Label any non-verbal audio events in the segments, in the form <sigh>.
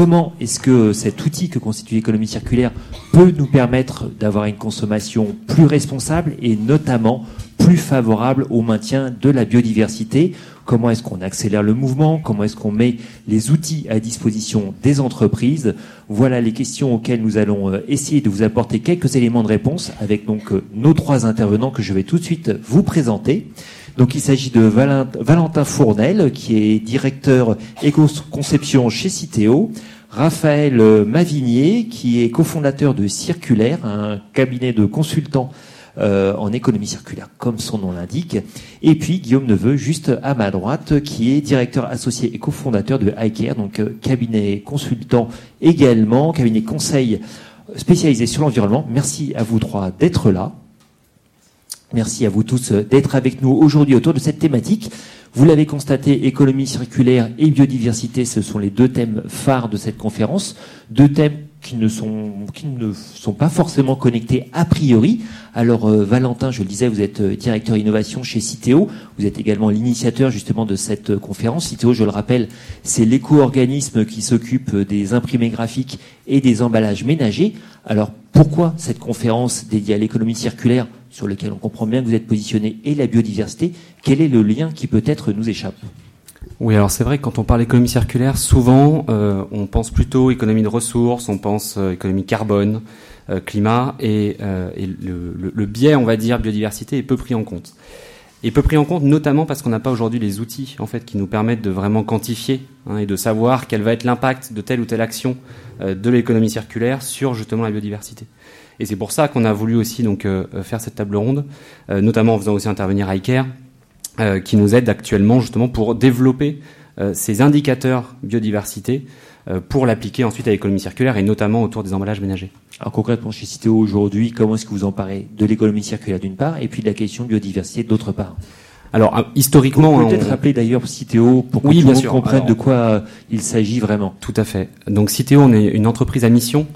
comment est-ce que cet outil que constitue l'économie circulaire peut nous permettre d'avoir une consommation plus responsable et notamment plus favorable au maintien de la biodiversité? Comment est-ce qu'on accélère le mouvement? Comment est-ce qu'on met les outils à disposition des entreprises? Voilà les questions auxquelles nous allons euh, essayer de vous apporter quelques éléments de réponse avec donc euh, nos trois intervenants que je vais tout de suite vous présenter. Donc il s'agit de Valentin Fournel, qui est directeur éco-conception chez Citeo. Raphaël Mavignier, qui est cofondateur de Circulaire, un cabinet de consultants euh, en économie circulaire, comme son nom l'indique. Et puis Guillaume Neveu, juste à ma droite, qui est directeur associé et cofondateur de iCare, donc euh, cabinet consultant également, cabinet conseil spécialisé sur l'environnement. Merci à vous trois d'être là. Merci à vous tous euh, d'être avec nous aujourd'hui autour de cette thématique. Vous l'avez constaté, économie circulaire et biodiversité, ce sont les deux thèmes phares de cette conférence. Deux thèmes qui ne sont, qui ne sont pas forcément connectés a priori. Alors euh, Valentin, je le disais, vous êtes euh, directeur innovation chez Citeo. Vous êtes également l'initiateur justement de cette conférence. Citeo, je le rappelle, c'est l'éco-organisme qui s'occupe des imprimés graphiques et des emballages ménagers. Alors pourquoi cette conférence dédiée à l'économie circulaire sur lequel on comprend bien que vous êtes positionné et la biodiversité, quel est le lien qui peut-être nous échappe oui, alors c'est vrai que quand on parle d'économie circulaire, souvent euh, on pense plutôt économie de ressources, on pense euh, économie carbone, euh, climat, et, le, biais, on va dire, biodiversité est peu pris en compte. Et peu pris en compte notamment parce qu'on n'a pas aujourd'hui les outils en fait qui nous permettent de vraiment quantifier hein, et de savoir quel va être l'impact de telle ou telle action de l'économie circulaire sur justement la biodiversité. Et c'est pour ça qu'on a voulu aussi donc euh, euh, faire cette table ronde, euh, notamment en faisant aussi intervenir iCare, qui nous aide actuellement justement pour développer ces indicateurs biodiversité pour l'appliquer ensuite à l'économie circulaire et notamment autour des emballages ménagers. Alors concrètement chez Citeo aujourd'hui, comment est-ce que vous en parlez de l'économie circulaire d'une part et puis de la question de biodiversité d'autre part? Alors historiquement, vous peut-être rappeler d'ailleurs Citeo pour que oui, tout le monde comprenne de quoi il s'agit vraiment. Tout à fait. Donc Citeo, on est une entreprise à mission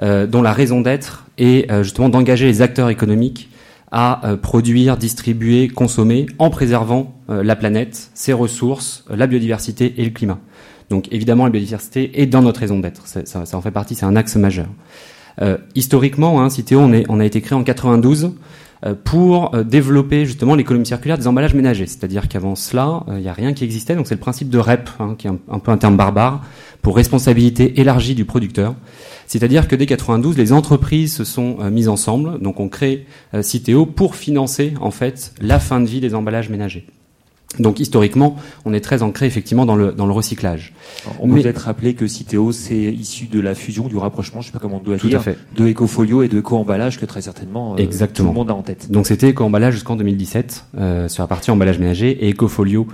dont la raison d'être est euh, justement d'engager les acteurs économiques à euh, produire, distribuer, consommer en préservant la planète, ses ressources, la biodiversité et le climat. Donc évidemment, la biodiversité est dans notre raison d'être. Ça, en fait partie, c'est un axe majeur. historiquement, hein, on, a été créé en 92 pour développer justement l'économie circulaire des emballages ménagers. C'est-à-dire qu'avant cela, il n'y a rien qui existait. Donc c'est le principe de REP, hein, qui est un, peu un terme barbare, pour responsabilité élargie du producteur. C'est-à-dire que dès 92, les entreprises se sont euh, mises ensemble, donc on crée euh, Citeo pour financer en fait la fin de vie des emballages ménagers. Donc historiquement, on est très ancré effectivement dans le, dans le recyclage. on peut peut-être rappeler que Citeo, c'est issu de la fusion, du rapprochement, je sais pas comment on doit tout dire, à fait. de Ecofolio et de Eco-emballage que très certainement euh, tout le monde a en tête. Donc c'était Eco-emballage jusqu'en 2017 euh, sur la partie emballage ménager et Ecofolio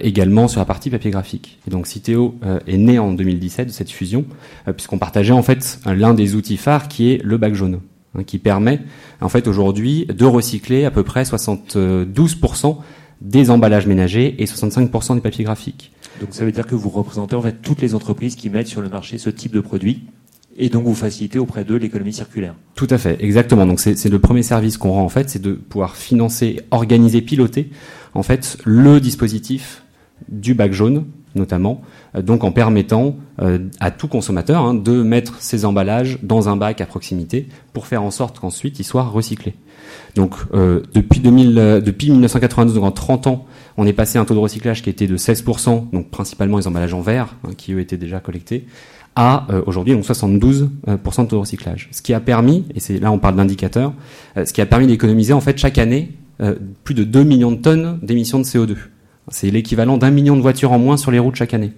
également sur la partie papier graphique. Et donc Citeo euh, est né en 2017 de cette fusion puisqu'on partageait en fait l'un des outils phares qui est le bac jaune hein, qui permet en fait aujourd'hui de recycler à peu près 72% des emballages ménagers et 65% des papiers graphiques. Donc ça veut dire que vous représentez en fait toutes les entreprises qui mettent sur le marché ce type de produit et donc vous facilitez auprès d'eux l'économie circulaire. Tout à fait, exactement. Donc c'est le premier service qu'on rend en fait, c'est de pouvoir financer, organiser, piloter en fait le dispositif du bac jaune notamment, euh, donc en permettant euh, à tout consommateur hein, de mettre ses emballages dans un bac à proximité pour faire en sorte qu'ensuite ils soient recyclés. Donc euh, depuis, 2000, euh, depuis 1992, donc en 30 ans, on est passé à un taux de recyclage qui était de 16%, donc principalement les emballages en verre, hein, qui eux étaient déjà collectés, à aujourd'hui donc 72% de taux de recyclage. Ce qui a permis, et c'est là on parle d'indicateurs, ce qui a permis d'économiser en fait chaque année plus de 2 millions de tonnes d'émissions de CO2. C'est l'équivalent d'un million de voitures en moins sur les routes chaque année.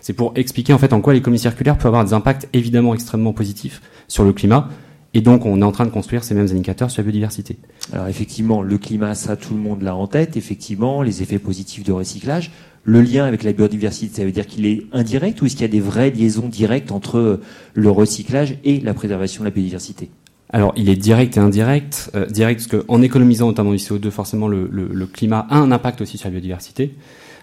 C'est pour expliquer en fait en quoi l'économie circulaire peut avoir des impacts évidemment extrêmement positifs sur le climat, et donc, on est en train de construire ces mêmes indicateurs sur la biodiversité. Alors, effectivement, le climat, ça, tout le monde l'a en tête. Effectivement, les effets positifs de recyclage. Le lien avec la biodiversité, ça veut dire qu'il est indirect ou est-ce qu'il y a des vraies liaisons directes entre le recyclage et la préservation de la biodiversité? Alors, il est direct et indirect. Euh, direct parce qu'en économisant notamment du CO2, forcément, le, climat a un impact aussi sur la biodiversité.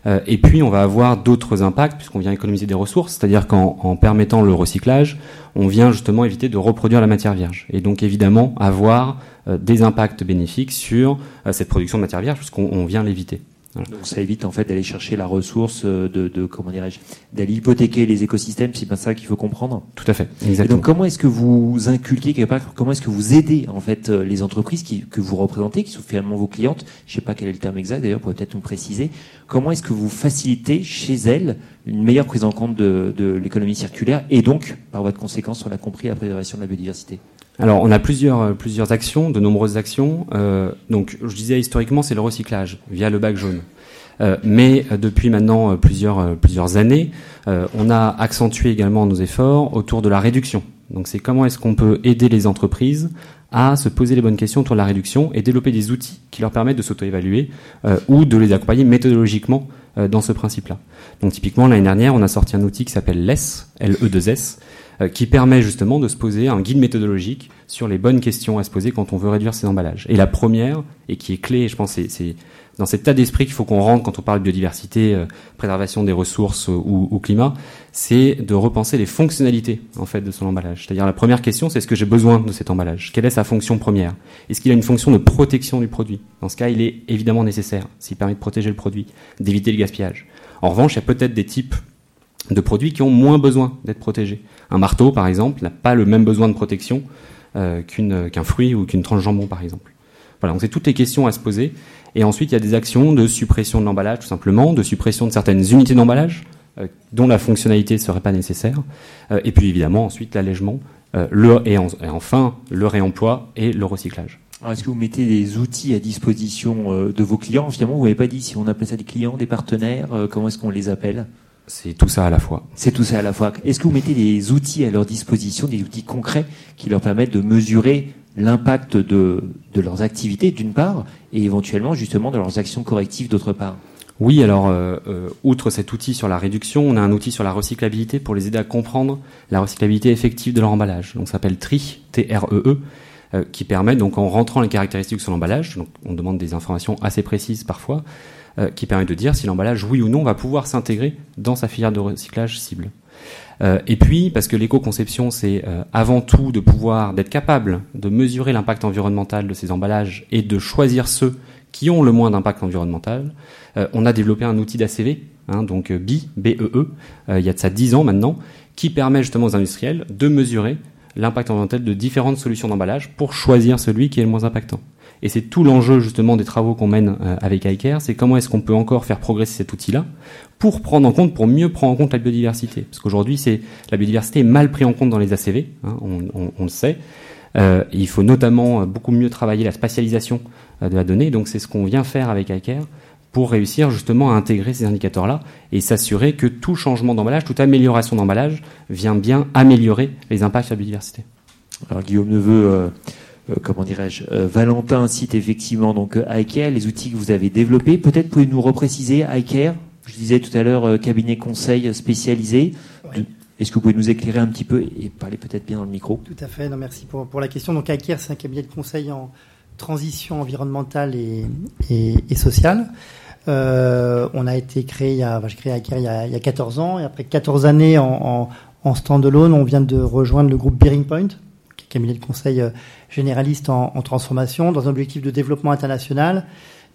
Euh, et puis, on va avoir d'autres impacts puisqu'on vient économiser des ressources, c'est-à-dire qu'en permettant le recyclage, on vient justement éviter de reproduire la matière vierge. Et donc, évidemment, avoir euh, des impacts bénéfiques sur euh, cette production de matière vierge puisqu'on vient l'éviter. Donc ça évite en fait d'aller chercher la ressource, euh, de, de comment dirais-je, d'aller hypothéquer les écosystèmes. C'est bien ça qu'il faut comprendre. Tout à fait. Exactement. Et donc comment est-ce que vous inculquez quelque part, comment est-ce que vous aidez en fait euh, les entreprises qui, que vous représentez, qui sont finalement vos clientes? Je sais pas quel est le terme exact d'ailleurs, pour peut-être nous préciser. Comment est-ce que vous facilitez chez elles une meilleure prise en compte de, de l'économie circulaire et donc par votre conséquence, on l'a compris, la préservation de la biodiversité? Alors, on a plusieurs, euh, plusieurs actions, de nombreuses actions. Euh, donc, je disais historiquement, c'est le recyclage via le bac jaune. Euh, mais depuis maintenant plusieurs, plusieurs années, on a accentué également nos efforts autour de la réduction. Donc, c'est comment est-ce qu'on peut aider les entreprises à se poser les bonnes questions autour de la réduction et développer des outils qui leur permettent de s'auto-évaluer ou de les accompagner méthodologiquement dans ce principe-là. Donc, typiquement, l'année dernière, on a sorti un outil qui s'appelle LES, L-E-2-S, euh, qui permet justement de se poser un guide méthodologique sur les bonnes questions à se poser quand on veut réduire ses emballages. Et la première, et qui est clé, je pense, c'est dans cet état d'esprit qu'il faut qu'on rentre quand on parle de biodiversité, euh, préservation des ressources euh, ou, ou, climat, c'est de repenser les fonctionnalités en fait de son emballage. C'est-à-dire la première question, c'est est-ce que j'ai besoin de cet emballage? Quelle est sa fonction première? Est-ce qu'il a une fonction de protection du produit? Dans ce cas, il est évidemment nécessaire s'il permet de protéger le produit, d'éviter le gaspillage. En revanche, il y a peut-être des types de produits qui ont moins besoin d'être protégés. Un marteau, par exemple, n'a pas le même besoin de protection euh, qu'un fruit ou qu'une tranche jambon, par exemple. Voilà, donc c'est toutes les questions à se poser. Et ensuite, il y a des actions de suppression de l'emballage, tout simplement, de suppression de certaines unités d'emballage euh, dont la fonctionnalité ne serait pas nécessaire. Euh, et puis, évidemment, ensuite, l'allègement, et, enfin, le réemploi et le recyclage. Est-ce que vous mettez des outils à disposition de vos clients? Finalement, vous n'avez pas dit si on appelle ça des clients, des partenaires, comment est-ce qu'on les appelle? C'est tout ça à la fois. C'est tout ça à la fois. Est-ce que vous mettez des outils à leur disposition, des outils concrets qui leur permettent de mesurer l'impact de, de leurs activités d'une part et éventuellement justement de leurs actions correctives d'autre part? Oui, alors, euh, euh, outre cet outil sur la réduction, on a un outil sur la recyclabilité pour les aider à comprendre la recyclabilité effective de leur emballage. Donc, ça s'appelle TRI, T-R-E-E, -E, euh, qui permet, donc, en rentrant les caractéristiques sur l'emballage, donc on demande des informations assez précises parfois, euh, qui permet de dire si l'emballage, oui ou non, va pouvoir s'intégrer dans sa filière de recyclage cible. Euh, et puis, parce que l'éco-conception, c'est euh, avant tout de pouvoir, d'être capable de mesurer l'impact environnemental de ces emballages et de choisir ceux qui ont le moins d'impact environnemental, on a développé un outil d'ACV, hein, donc BI, B-E-E, il y a de ça 10 ans maintenant, qui permet justement aux industriels de mesurer l'impact environnemental de différentes solutions d'emballage pour choisir celui qui est le moins impactant. Et c'est tout l'enjeu justement des travaux qu'on mène euh, avec iCare, c'est comment est-ce qu'on peut encore faire progresser cet outil-là pour prendre en compte, pour mieux prendre en compte la biodiversité. Parce qu'aujourd'hui, c'est la biodiversité est mal prise en compte dans les ACV, hein, on, le sait. Euh, il faut notamment euh, beaucoup mieux travailler la spatialisation de la donnée. Donc c'est ce qu'on vient faire avec iCare pour réussir justement à intégrer ces indicateurs-là et s'assurer que tout changement d'emballage, toute amélioration d'emballage vient bien améliorer les impacts sur la biodiversité. Alors Guillaume Neveu, euh, comment dirais-je, euh, Valentin cite effectivement donc euh, iCare, les outils que vous avez développés. Peut-être pouvez-vous nous repréciser iCare? Je disais tout à l'heure cabinet conseil spécialisé. Est-ce que vous pouvez nous éclairer un petit peu et parler peut-être bien dans le micro? Tout à fait. Non, merci pour, pour la question. Donc iCare, c'est un cabinet de conseil en transition environnementale et, et, sociale. on a été créé, il y a, j'ai créé iCare il y, a, il y a 14 ans et après 14 années en, en, en stand-alone, on vient de rejoindre le groupe Bearing Point, cabinet de conseil euh, généraliste en, transformation, dans un objectif de développement international,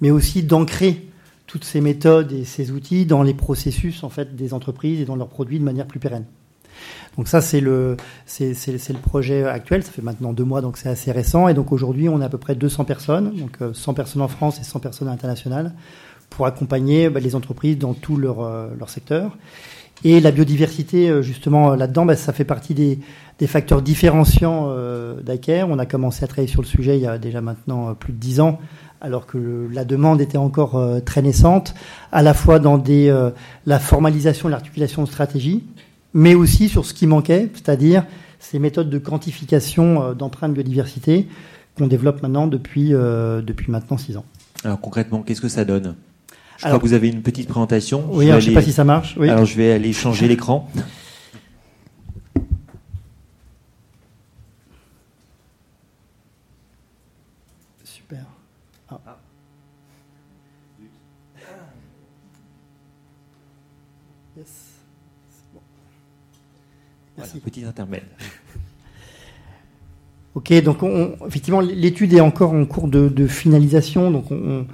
mais aussi d'ancrer toutes ces méthodes et ces outils dans les processus en fait des entreprises et dans leurs produits de manière plus pérenne. Donc ça c'est le c'est, le projet actuel. Ça fait maintenant deux mois donc c'est assez récent et donc aujourd'hui on a à peu près 200 personnes, donc 100 euh, personnes en France et 100 personnes internationales pour accompagner bah, les entreprises dans tout leur euh, leur secteur. Et la biodiversité, justement, là-dedans, bah, ça fait partie des, facteurs différenciants euh, On a commencé à travailler sur le sujet il y a déjà maintenant euh, plus de dix ans, alors que la demande était encore euh, très naissante, à la fois dans euh, la formalisation, l'articulation de stratégie, mais aussi sur ce qui manquait, c'est-à-dire ces méthodes de quantification d'empreintes biodiversité qu'on développe maintenant depuis, depuis maintenant six ans. Alors concrètement, qu'est-ce que ça donne? Je crois que vous avez une petite présentation. Oui, je ne sais pas si ça marche. Oui. Alors je vais aller changer <laughs> l'écran. petit intermède. Ok, donc on, effectivement, l'étude est encore en cours de, finalisation, donc on,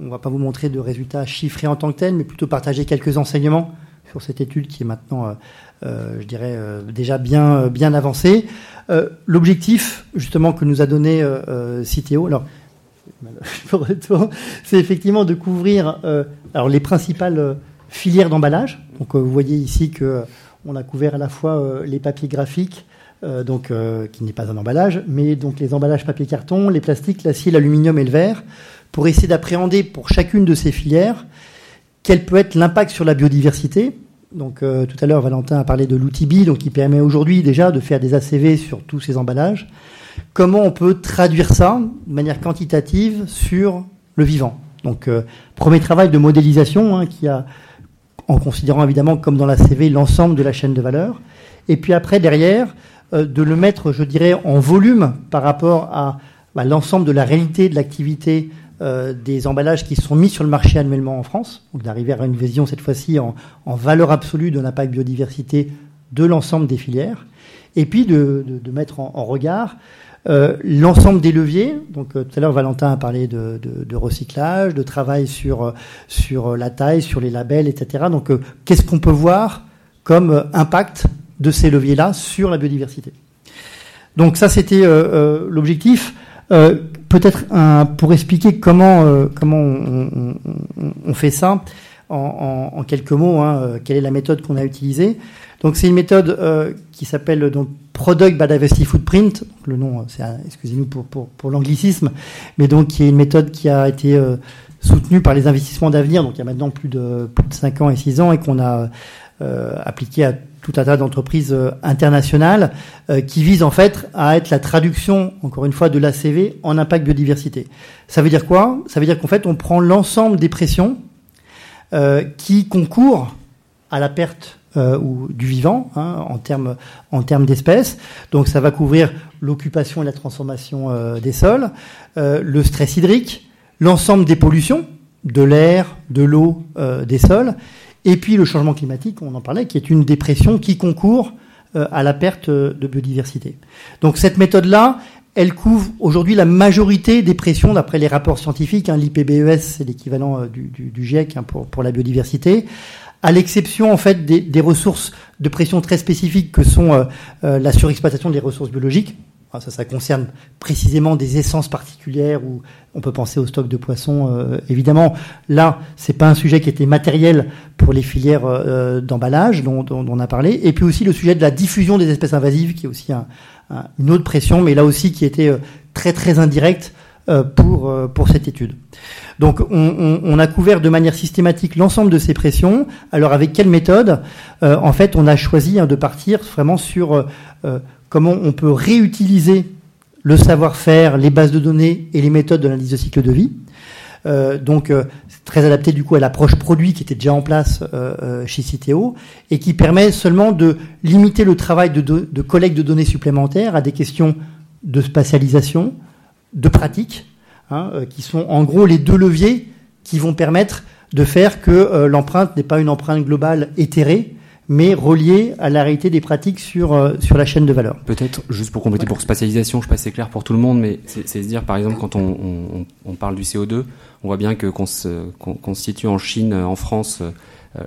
on ne va pas vous montrer de résultats chiffrés en tant que tels, mais plutôt partager quelques enseignements sur cette étude qui est maintenant, je dirais, déjà bien, bien avancée. L'objectif, justement, que nous a donné Citeo, alors, <laughs> c'est effectivement de couvrir alors les principales filières d'emballage. Donc, vous voyez ici que on a couvert à la fois les papiers graphiques, euh, donc euh, qui n'est pas un emballage, mais donc les emballages papier-carton, les plastiques, l'acier, l'aluminium et le verre, pour essayer d'appréhender pour chacune de ces filières quel peut être l'impact sur la biodiversité. Donc euh, tout à l'heure, Valentin a parlé de l'outil BI, donc qui permet aujourd'hui déjà de faire des ACV sur tous ces emballages. Comment on peut traduire ça de manière quantitative sur le vivant? Donc premier travail de modélisation hein, qui a en considérant évidemment comme dans la CV l'ensemble de la chaîne de valeur. Et puis après derrière, euh, de le mettre, je dirais, en volume par rapport à bah, l'ensemble de la réalité de l'activité euh, des emballages qui sont mis sur le marché annuellement en France. Donc d'arriver à une vision cette fois-ci en, valeur absolue de l'impact biodiversité de l'ensemble des filières. Et puis de, mettre en, regard euh, l'ensemble des leviers. Donc tout à l'heure Valentin a parlé de, recyclage, de travail sur sur la taille, sur les labels, etc. Donc qu'est-ce qu'on peut voir comme impact de ces leviers-là sur la biodiversité? Donc ça, c'était euh, euh, l'objectif. Euh, peut-être pour expliquer comment comment on, fait ça en, quelques mots. Hein, quelle est la méthode qu'on a utilisée Donc c'est une méthode qui s'appelle donc Product Biodiversity Footprint. Le nom, c'est excusez-nous pour, pour, pour l'anglicisme, mais donc qui est une méthode qui a été soutenue par les investissements d'avenir. Donc il y a maintenant plus de plus de 5 ans et 6 ans et qu'on a appliqué à tout un tas d'entreprises euh, internationales euh, qui visent en fait à être la traduction, encore une fois, de l'ACV en impact biodiversité. Ça veut dire quoi? Ça veut dire qu'en fait, on prend l'ensemble des pressions euh, qui concourent à la perte ou du vivant hein, en termes en termes d'espèces. Donc ça va couvrir l'occupation et la transformation des sols, le stress hydrique, l'ensemble des pollutions de l'air, de l'eau, des sols, et puis le changement climatique, on en parlait, qui est une dépression qui concourt euh, à la perte de biodiversité. Donc cette méthode-là, elle couvre aujourd'hui la majorité des pressions d'après les rapports scientifiques. Hein, L'IPBES, c'est l'équivalent euh, du, GIEC hein, pour, la biodiversité, à l'exception en fait des, ressources de pression très spécifiques que sont euh, la surexploitation des ressources biologiques. Ça, ça concerne précisément des essences particulières où on peut penser au stock de poissons. Euh, évidemment, là, c'est pas un sujet qui était matériel pour les filières euh, d'emballage dont, on a parlé. Et puis aussi le sujet de la diffusion des espèces invasives, qui est aussi une autre pression, mais là aussi qui était euh, très très indirecte pour pour cette étude. Donc, on, on, a couvert de manière systématique l'ensemble de ces pressions. Alors, avec quelle méthode? En fait, on a choisi hein, de partir vraiment sur comment on peut réutiliser le savoir-faire, les bases de données et les méthodes de l'analyse de cycle de vie. Euh, donc, euh, très adapté du coup à l'approche produit qui était déjà en place euh, chez Citeo et qui permet seulement de limiter le travail de, de, collecte de données supplémentaires à des questions de spatialisation, de pratique, hein, qui sont en gros les deux leviers qui vont permettre de faire que l'empreinte n'est pas une empreinte globale éthérée, mais relié à la réalité des pratiques sur, euh, sur la chaîne de valeur. Peut-être, juste pour compléter, pour spatialisation, je sais pas si c'est clair pour tout le monde, mais c'est se dire, par exemple, quand on, on, on, parle du CO2, on voit bien que qu'on se constitue en Chine, en France, euh,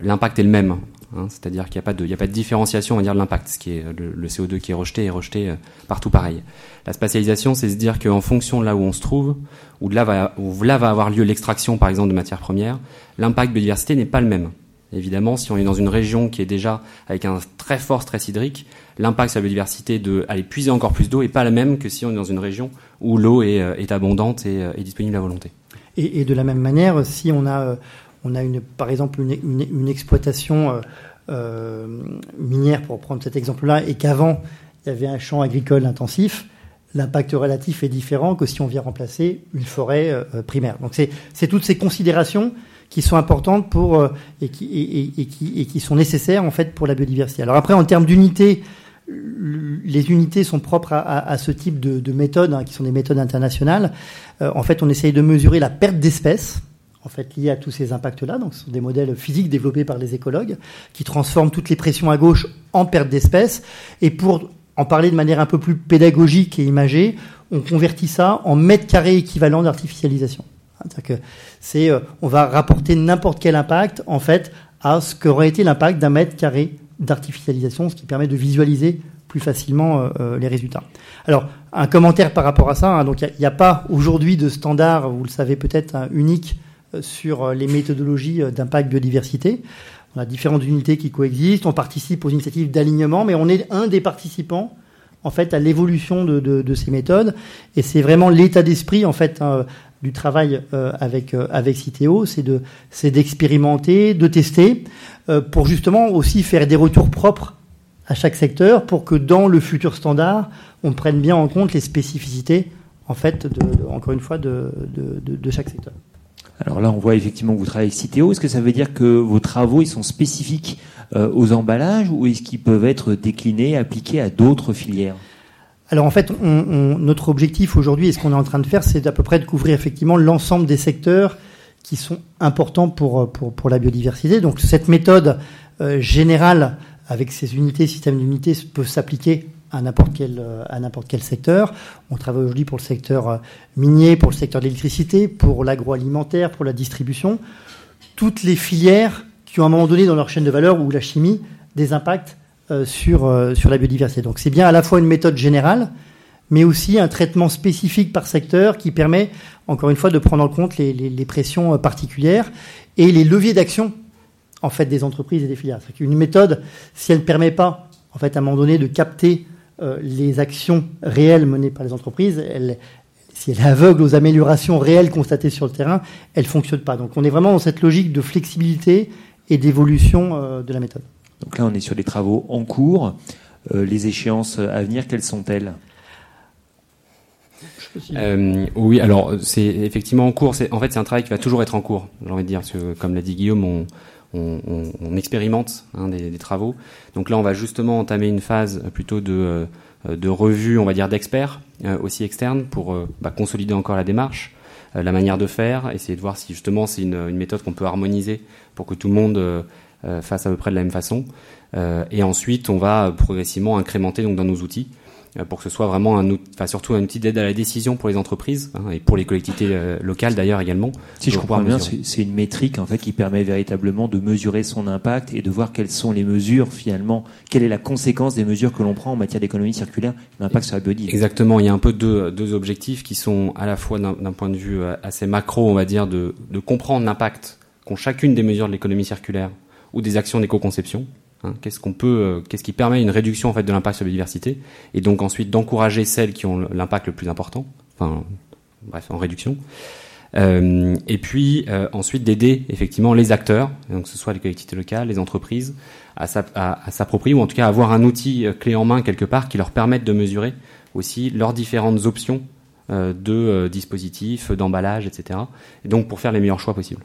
l'impact est le même. Hein, C'est-à-dire qu'il n'y a, pas de, il y a pas de différenciation, on va dire, de l'impact. Ce qui est le, CO2 qui est rejeté est rejeté euh, partout pareil. La spatialisation, c'est se dire qu'en fonction de là où on se trouve, où là va, où là va avoir lieu l'extraction, par exemple, de matières premières, l'impact biodiversité n'est pas le même. Évidemment, si on est dans une région qui est déjà avec un très fort stress hydrique, l'impact sur la biodiversité de puiser encore plus d'eau est pas la même que si on est dans une région où l'eau est, euh, abondante et, euh, disponible à volonté. Et, de la même manière, si on a, euh, on a une, par exemple une, exploitation minière, pour prendre cet exemple-là, et qu'avant il y avait un champ agricole intensif, l'impact relatif est différent que si on vient remplacer une forêt primaire. Donc c'est toutes ces considérations qui sont importantes pour euh, et qui sont nécessaires en fait pour la biodiversité. Alors après en termes d'unités, les unités sont propres à, ce type de, de méthodes, hein, qui sont des méthodes internationales. Euh, en fait, on essaye de mesurer la perte d'espèces, en fait, liée à tous ces impacts-là. Donc, ce sont des modèles physiques développés par les écologues, qui transforment toutes les pressions à gauche en perte d'espèces. Et pour en parler de manière un peu plus pédagogique et imagée, on convertit ça en mètres carrés équivalent d'artificialisation. C'est-à-dire que c'est, euh, on va rapporter n'importe quel impact, en fait, à ce qu'aurait été l'impact d'un mètre carré d'artificialisation, ce qui permet de visualiser plus facilement les résultats. Alors, un commentaire par rapport à ça. Hein. donc, il n'y a, pas aujourd'hui de standard, vous le savez peut-être, hein, unique sur les méthodologies d'impact biodiversité. On a différentes unités qui coexistent, on participe aux initiatives d'alignement, mais on est un des participants en fait à l'évolution de, ces méthodes. Et c'est vraiment l'état d'esprit en fait hein, du travail euh, avec euh, avec Citeo, c'est de c'est d'expérimenter, de tester, euh, pour justement aussi faire des retours propres à chaque secteur, pour que dans le futur standard, on prenne bien en compte les spécificités en fait encore une fois de, de chaque secteur. Alors là, on voit effectivement que vous travaillez avec Citeo. Est-ce que ça veut dire que vos travaux ils sont spécifiques euh, aux emballages ou est-ce qu'ils peuvent être déclinés, appliqués à d'autres filières? Alors en fait, notre objectif aujourd'hui et ce qu'on est en train de faire, c'est à peu près de couvrir effectivement l'ensemble des secteurs qui sont importants pour, pour, pour la biodiversité. Donc cette méthode euh, générale avec ces unités, systèmes d'unités, peut s'appliquer à n'importe quel, à n'importe quel secteur. On travaille aujourd'hui pour le secteur euh, minier, pour le secteur de l'électricité, pour l'agroalimentaire, pour la distribution. Toutes les filières qui ont à un moment donné dans leur chaîne de valeur ou la chimie des impacts sur, sur la biodiversité. Donc c'est bien à la fois une méthode générale, mais aussi un traitement spécifique par secteur qui permet, encore une fois, de prendre en compte les, pressions particulières et les leviers d'action en fait des entreprises et des filières. Une méthode, si elle ne permet pas, en fait, à un moment donné, de capter euh, les actions réelles menées par les entreprises, si elle est aveugle aux améliorations réelles constatées sur le terrain, elle ne fonctionne pas. Donc on est vraiment dans cette logique de flexibilité et d'évolution euh, de la méthode. Donc là, on est sur des travaux en cours. Euh, les échéances à venir, quelles sont-elles? Oui, alors c'est effectivement en cours. En fait, c'est un travail qui va toujours être en cours. J'ai envie de dire, parce que, comme l'a dit Guillaume, on, on, expérimente hein, des, travaux. Donc là, on va justement entamer une phase plutôt de, euh, de revue, on va dire, d'experts, euh, aussi externes, pour euh, bah, consolider encore la démarche, la manière de faire, essayer de voir si justement c'est une, une, méthode qu'on peut harmoniser pour que tout le monde fasse à peu près de la même façon. et ensuite, on va progressivement incrémenter donc dans nos outils. Euh, pour que ce soit vraiment un outil, enfin surtout un outil d'aide à la décision pour les entreprises hein, et pour les collectivités euh, locales d'ailleurs également. Si je comprends bien, c'est une métrique en fait qui permet véritablement de mesurer son impact et de voir quelles sont les mesures finalement, quelle est la conséquence des mesures que l'on prend en matière d'économie circulaire, l'impact sur la biodiversité? Exactement, il y a un peu deux, deux objectifs qui sont à la fois d'un point de vue euh, assez macro, on va dire, de, de comprendre l'impact qu'ont chacune des mesures de l'économie circulaire ou des actions d'éco-conception Hein, qu'est-ce qu'on peut, euh, qu'est-ce qui permet une réduction en fait de l'impact sur la biodiversité, et donc ensuite d'encourager celles qui ont l'impact le plus important, enfin bref en réduction. Euh, et puis euh, ensuite d'aider effectivement les acteurs, donc que ce soit les collectivités locales, les entreprises, à, s'approprier ou en tout cas avoir un outil clé en main quelque part qui leur permette de mesurer aussi leurs différentes options de dispositifs, d'emballage, etc. Et donc pour faire les meilleurs choix possibles.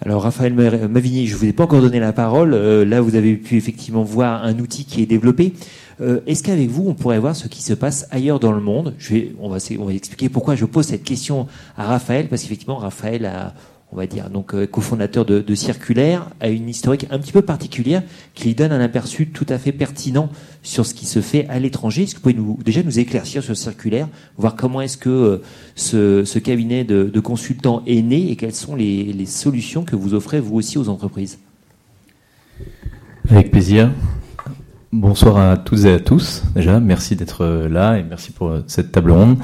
Alors Raphaël Mavigny, je ne vous ai pas encore donné la parole. Euh, là, vous avez pu effectivement voir un outil qui est développé. Euh, est-ce qu'avec vous, on pourrait voir ce qui se passe ailleurs dans le monde? Je vais, on, va, on va expliquer pourquoi je pose cette question à Raphaël, parce qu'effectivement, Raphaël a on va dire, donc euh, cofondateur de, de, Circulaire, a une historique un petit peu particulière qui lui donne un aperçu tout à fait pertinent sur ce qui se fait à l'étranger. Est-ce que vous pouvez nous, déjà nous éclaircir sur Circulaire, voir comment est-ce que euh, ce, cabinet de, consultants est né et quelles sont les, les, solutions que vous offrez vous aussi aux entreprises? Avec plaisir. Bonsoir à toutes et à tous. Déjà, merci d'être là et merci pour cette table ronde.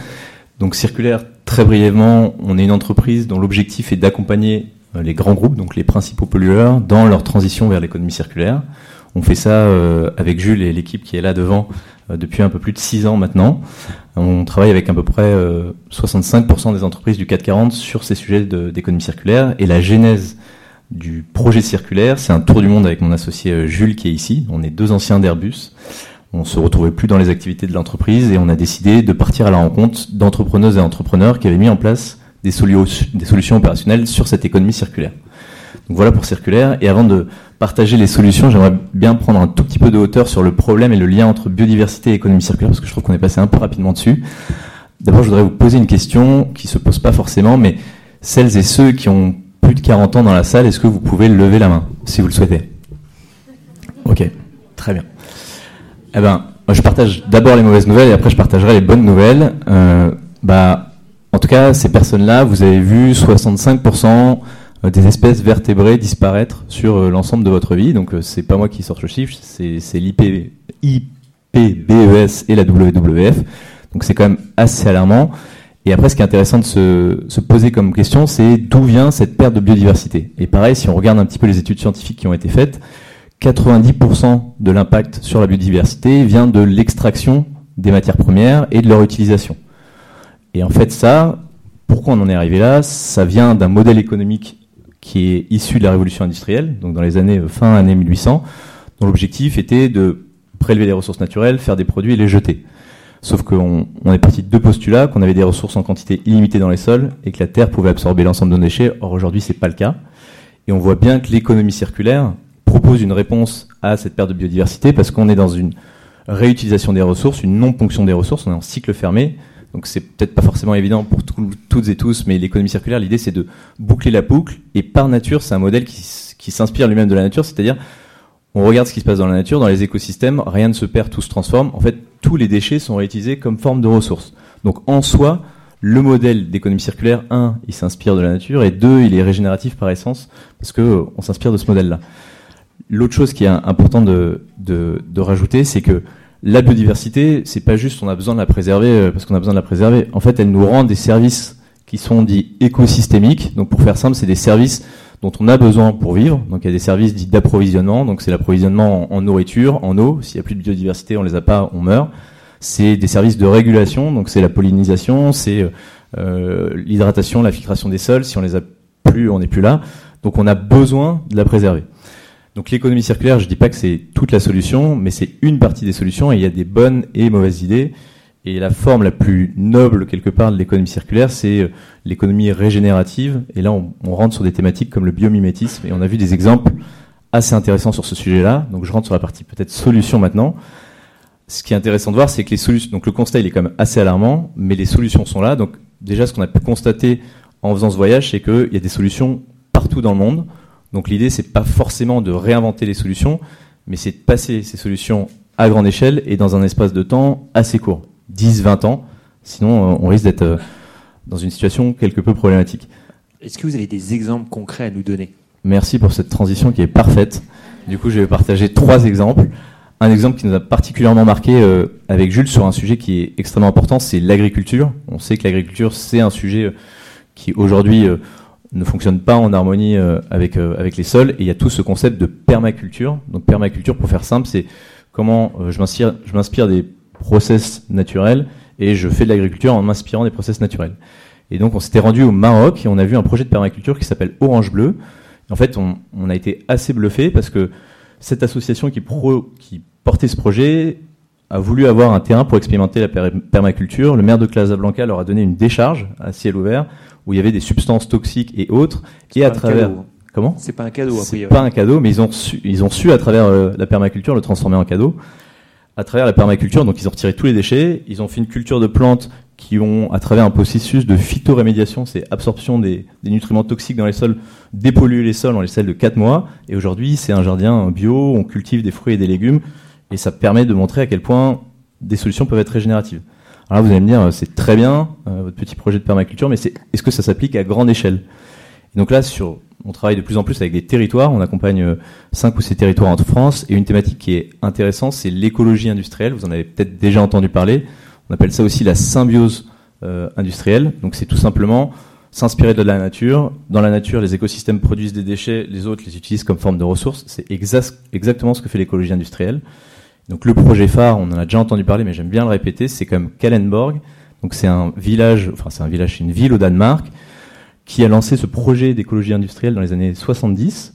Donc Circulaire, très brièvement, on est une entreprise dont l'objectif est d'accompagner euh, les grands groupes, donc les principaux pollueurs, dans leur transition vers l'économie circulaire. On fait ça euh, avec Jules et l'équipe qui est là devant euh, depuis un peu plus de six ans maintenant. On travaille avec à peu près 65% des entreprises du 440 sur ces sujets d'économie circulaire. Et la genèse du projet circulaire, c'est un tour du monde avec mon associé Jules qui est ici. On est deux anciens d'Airbus on se retrouvait plus dans les activités de l'entreprise et on a décidé de partir à la rencontre d'entrepreneuses et entrepreneurs qui avaient mis en place des, solutions opérationnelles sur cette économie circulaire. Donc voilà pour circulaire. Et avant de partager les solutions, j'aimerais bien prendre un tout petit peu de hauteur sur le problème et le lien entre biodiversité et économie circulaire, parce que je trouve qu'on est passé un peu rapidement dessus. D'abord, je voudrais vous poser une question qui se pose pas forcément, mais celles et ceux qui ont plus de 40 ans dans la salle, est-ce que vous pouvez lever la main, si vous le souhaitez? Ok, très bien. Eh ben, je partage d'abord les mauvaises nouvelles et après je partagerai les bonnes nouvelles. Euh, bah, en tout cas, ces personnes-là, vous avez vu 65% des espèces vertébrées disparaître sur l'ensemble de votre vie. Donc, c'est pas moi qui sors ce chiffre, c'est l'IPBES et la WWF. Donc, c'est quand même assez alarmant. Et après, ce qui est intéressant de se poser comme question, c'est d'où vient cette perte de biodiversité? Et pareil, si on regarde un petit peu les études scientifiques qui ont été faites, 90% de l'impact sur la biodiversité vient de l'extraction des matières premières et de leur utilisation. Et en fait, ça, pourquoi on en est arrivé là? Ça vient d'un modèle économique qui est issu de la révolution industrielle, donc dans les années euh, fin années 1800, dont l'objectif était de prélever les ressources naturelles, faire des produits et les jeter. Sauf qu'on on est parti de deux postulats, qu'on avait des ressources en quantité illimitée dans les sols et que la Terre pouvait absorber l'ensemble de nos déchets. Or aujourd'hui, c'est pas le cas. Et on voit bien que l'économie circulaire propose une réponse à cette perte de biodiversité parce qu'on est dans une réutilisation des ressources, une non-ponction des ressources, on est en cycle fermé. Donc c'est peut-être pas forcément évident pour toutes et tous, mais l'économie circulaire, l'idée c'est de boucler la boucle. Et par nature, c'est un modèle qui, s'inspire lui-même de la nature, c'est-à-dire on regarde ce qui se passe dans la nature, dans les écosystèmes, rien ne se perd, tout se transforme. En fait, tous les déchets sont réutilisés comme forme de ressources. Donc en soi, le modèle d'économie circulaire, un, il s'inspire de la nature, et deux, il est régénératif par essence, parce que euh, on s'inspire de ce modèle-là. L'autre chose qui est important de, rajouter, c'est que la biodiversité, c'est pas juste on a besoin de la préserver euh, parce qu'on a besoin de la préserver. En fait, elle nous rend des services qui sont dits écosystémiques. Donc pour faire simple, c'est des services dont on a besoin pour vivre. Donc il y a des services dits d'approvisionnement, donc c'est l'approvisionnement en, nourriture, en eau. S'il n'y a plus de biodiversité, on les a pas, on meurt. C'est des services de régulation, donc c'est la pollinisation, c'est euh, l'hydratation, la filtration des sols. Si on les a plus, on n'est plus là. Donc on a besoin de la préserver. Donc l'économie circulaire, je dis pas que c'est toute la solution, mais c'est une partie des solutions et il y a des bonnes et mauvaises idées. Et la forme la plus noble quelque part de l'économie circulaire, c'est euh, l'économie régénérative. Et là, on, rentre sur des thématiques comme le biomimétisme. Et on a vu des exemples assez intéressants sur ce sujet-là. Donc je rentre sur la partie peut-être solution maintenant. Ce qui est intéressant de voir, c'est que les solutions. Donc le constat, il est quand même assez alarmant, mais les solutions sont là. Donc déjà, ce qu'on a pu constater en faisant ce voyage, c'est qu'il y a des solutions partout dans le monde. Donc l'idée, c'est pas forcément de réinventer les solutions, mais c'est de passer ces solutions à grande échelle et dans un espace de temps assez court. 10, 20 ans. Sinon, euh, on risque d'être euh, dans une situation quelque peu problématique. Est-ce que vous avez des exemples concrets à nous donner? Merci pour cette transition qui est parfaite. Du coup, je vais partager trois exemples. Un exemple qui nous a particulièrement marqué euh, avec Jules sur un sujet qui est extrêmement important, c'est l'agriculture. On sait que l'agriculture, c'est un sujet qui aujourd'hui ne fonctionne pas en harmonie avec, avec les sols. Et il y a tout ce concept de permaculture. Donc permaculture, pour faire simple, c'est comment je m'inspire des process naturels et je fais de l'agriculture en m'inspirant des process naturels. Et donc on s'était rendu au Maroc et on a vu un projet de permaculture qui s'appelle Orange Bleu. en fait, on, a été assez bluffé parce que cette association qui, pro, qui portait ce projet a voulu avoir un terrain pour expérimenter la permaculture. Le maire de Casablanca leur a donné une décharge à ciel ouvert où il y avait des substances toxiques et autres. Et à travers comment C'est pas un cadeau. C'est pas un cadeau, mais ils ont su, ils ont su à travers euh, la permaculture le transformer en cadeau à travers la permaculture. Donc ils ont retiré tous les déchets, ils ont fait une culture de plantes qui ont, à travers un processus de phytorémédiation, c'est absorption des, nutriments toxiques dans les sols, dépolluer les sols en les de 4 mois. Et aujourd'hui, c'est un jardin bio, on cultive des fruits et des légumes, et ça permet de montrer à quel point des solutions peuvent être régénératives. Alors là, vous allez me dire, c'est très bien, euh, votre petit projet de permaculture, mais est-ce que ça s'applique à grande échelle? Donc là, on travaille de plus en plus avec des territoires. On accompagne euh, cinq ou six territoires en France. Et une thématique qui est intéressante, c'est l'écologie industrielle. Vous en avez peut-être déjà entendu parler. On appelle ça aussi la symbiose euh, industrielle. Donc c'est tout simplement s'inspirer de la nature. Dans la nature, les écosystèmes produisent des déchets, les autres les utilisent comme forme de ressources. C'est exactement ce que fait l'écologie industrielle. Donc le projet phare, on en a déjà entendu parler, mais j'aime bien le répéter, c'est comme Kallenborg. Donc c'est un village, enfin c'est un village, une ville au Danemark qui a lancé ce projet d'écologie industrielle dans les années 70.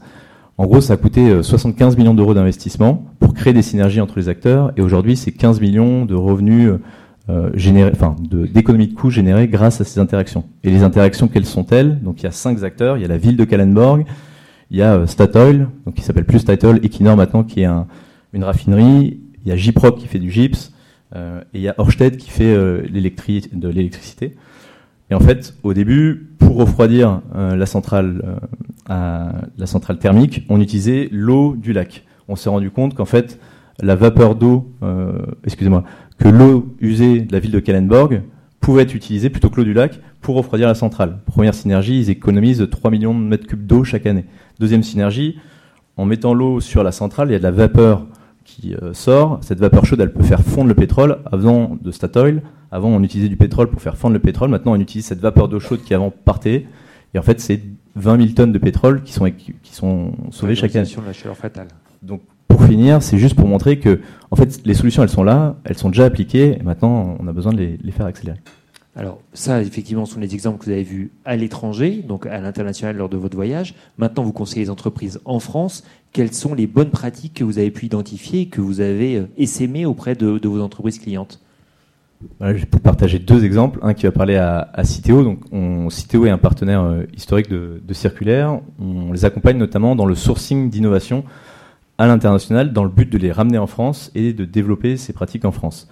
En gros, ça a coûté 75 euh, millions d'euros d'investissement pour créer des synergies entre les acteurs. Et aujourd'hui, c'est 15 millions de revenus euh, générés, enfin, d'économies de, coûts générés grâce à ces interactions. Et les interactions, quelles sont-elles? Donc, il y a cinq acteurs. Il y a la ville de Kallenborg, il y a euh, Statoil, donc qui s'appelle plus Statoil, Equinor maintenant, qui est un, une raffinerie. Il y a Jiprop qui fait du gypse. Euh, et il y a Orsted qui fait euh, de l'électricité. Et en fait, au début, pour refroidir euh, la centrale, la centrale thermique, on utilisait l'eau du lac. On s'est rendu compte qu'en fait, la vapeur d'eau, excusez-moi, que l'eau usée de la ville de Kallenborg pouvaient être utilisés plutôt que l'eau du lac pour refroidir la centrale. Première synergie, ils économisent 3 millions de mètres cubes d'eau chaque année. Deuxième synergie, en mettant l'eau sur la centrale, il y a de la vapeur qui euh, sort. Cette vapeur chaude, elle peut faire fondre le pétrole. Avant de Statoil, avant on utilisait du pétrole pour faire fondre le pétrole. Maintenant, on utilise cette vapeur d'eau chaude qui avant partait. Et en fait, c'est 20 000 tonnes de pétrole qui sont, qui sont sauvées chaque année. de la chaleur fatale. Donc, pour finir, c'est juste pour montrer que, en fait, les solutions, elles sont là, elles sont déjà appliquées, et maintenant, on a besoin de les, les faire accélérer. Alors ça, effectivement, sont les exemples que vous avez vus à l'étranger, donc à l'international lors de votre voyage. Maintenant, vous conseillez les entreprises en France. Quelles sont les bonnes pratiques que vous avez pu identifier, que vous avez euh, essaimées auprès de, vos entreprises clientes? Voilà, Je vais partager deux exemples. Un qui va parler à, à Citeo. Donc, on, Citeo est un partenaire euh, historique de, de Circulaire. On les accompagne notamment dans le sourcing d'innovation à l'international dans le but de les ramener en France et de développer ces pratiques en France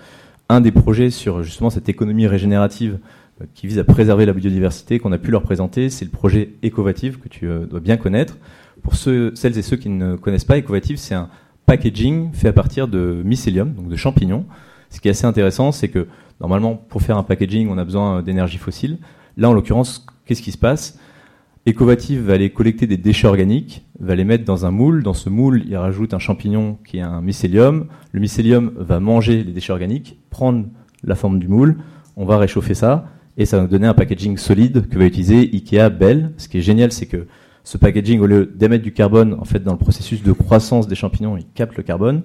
un des projets sur justement cette économie régénérative euh, qui vise à préserver la biodiversité qu'on a pu leur présenter, c'est le projet Ecovative que tu euh, dois bien connaître. Pour celles et ceux qui ne connaissent pas, Ecovative, c'est un packaging fait à partir de mycélium, donc de champignons. Ce qui est assez intéressant, c'est que normalement, pour faire un packaging, on a besoin d'énergie fossile. Là, en l'occurrence, qu'est-ce qui se passe? Ecovative va aller collecter des déchets organiques, va les mettre dans un moule. Dans ce moule, il rajoute un champignon qui est un mycélium. Le mycélium va manger les déchets organiques, prendre la forme du moule. On va réchauffer ça et ça va donner un packaging solide que va utiliser Ikea Bell. Ce qui est génial, c'est que ce packaging, au lieu d'émettre du carbone, en fait, dans le processus de croissance des champignons, il capte le carbone.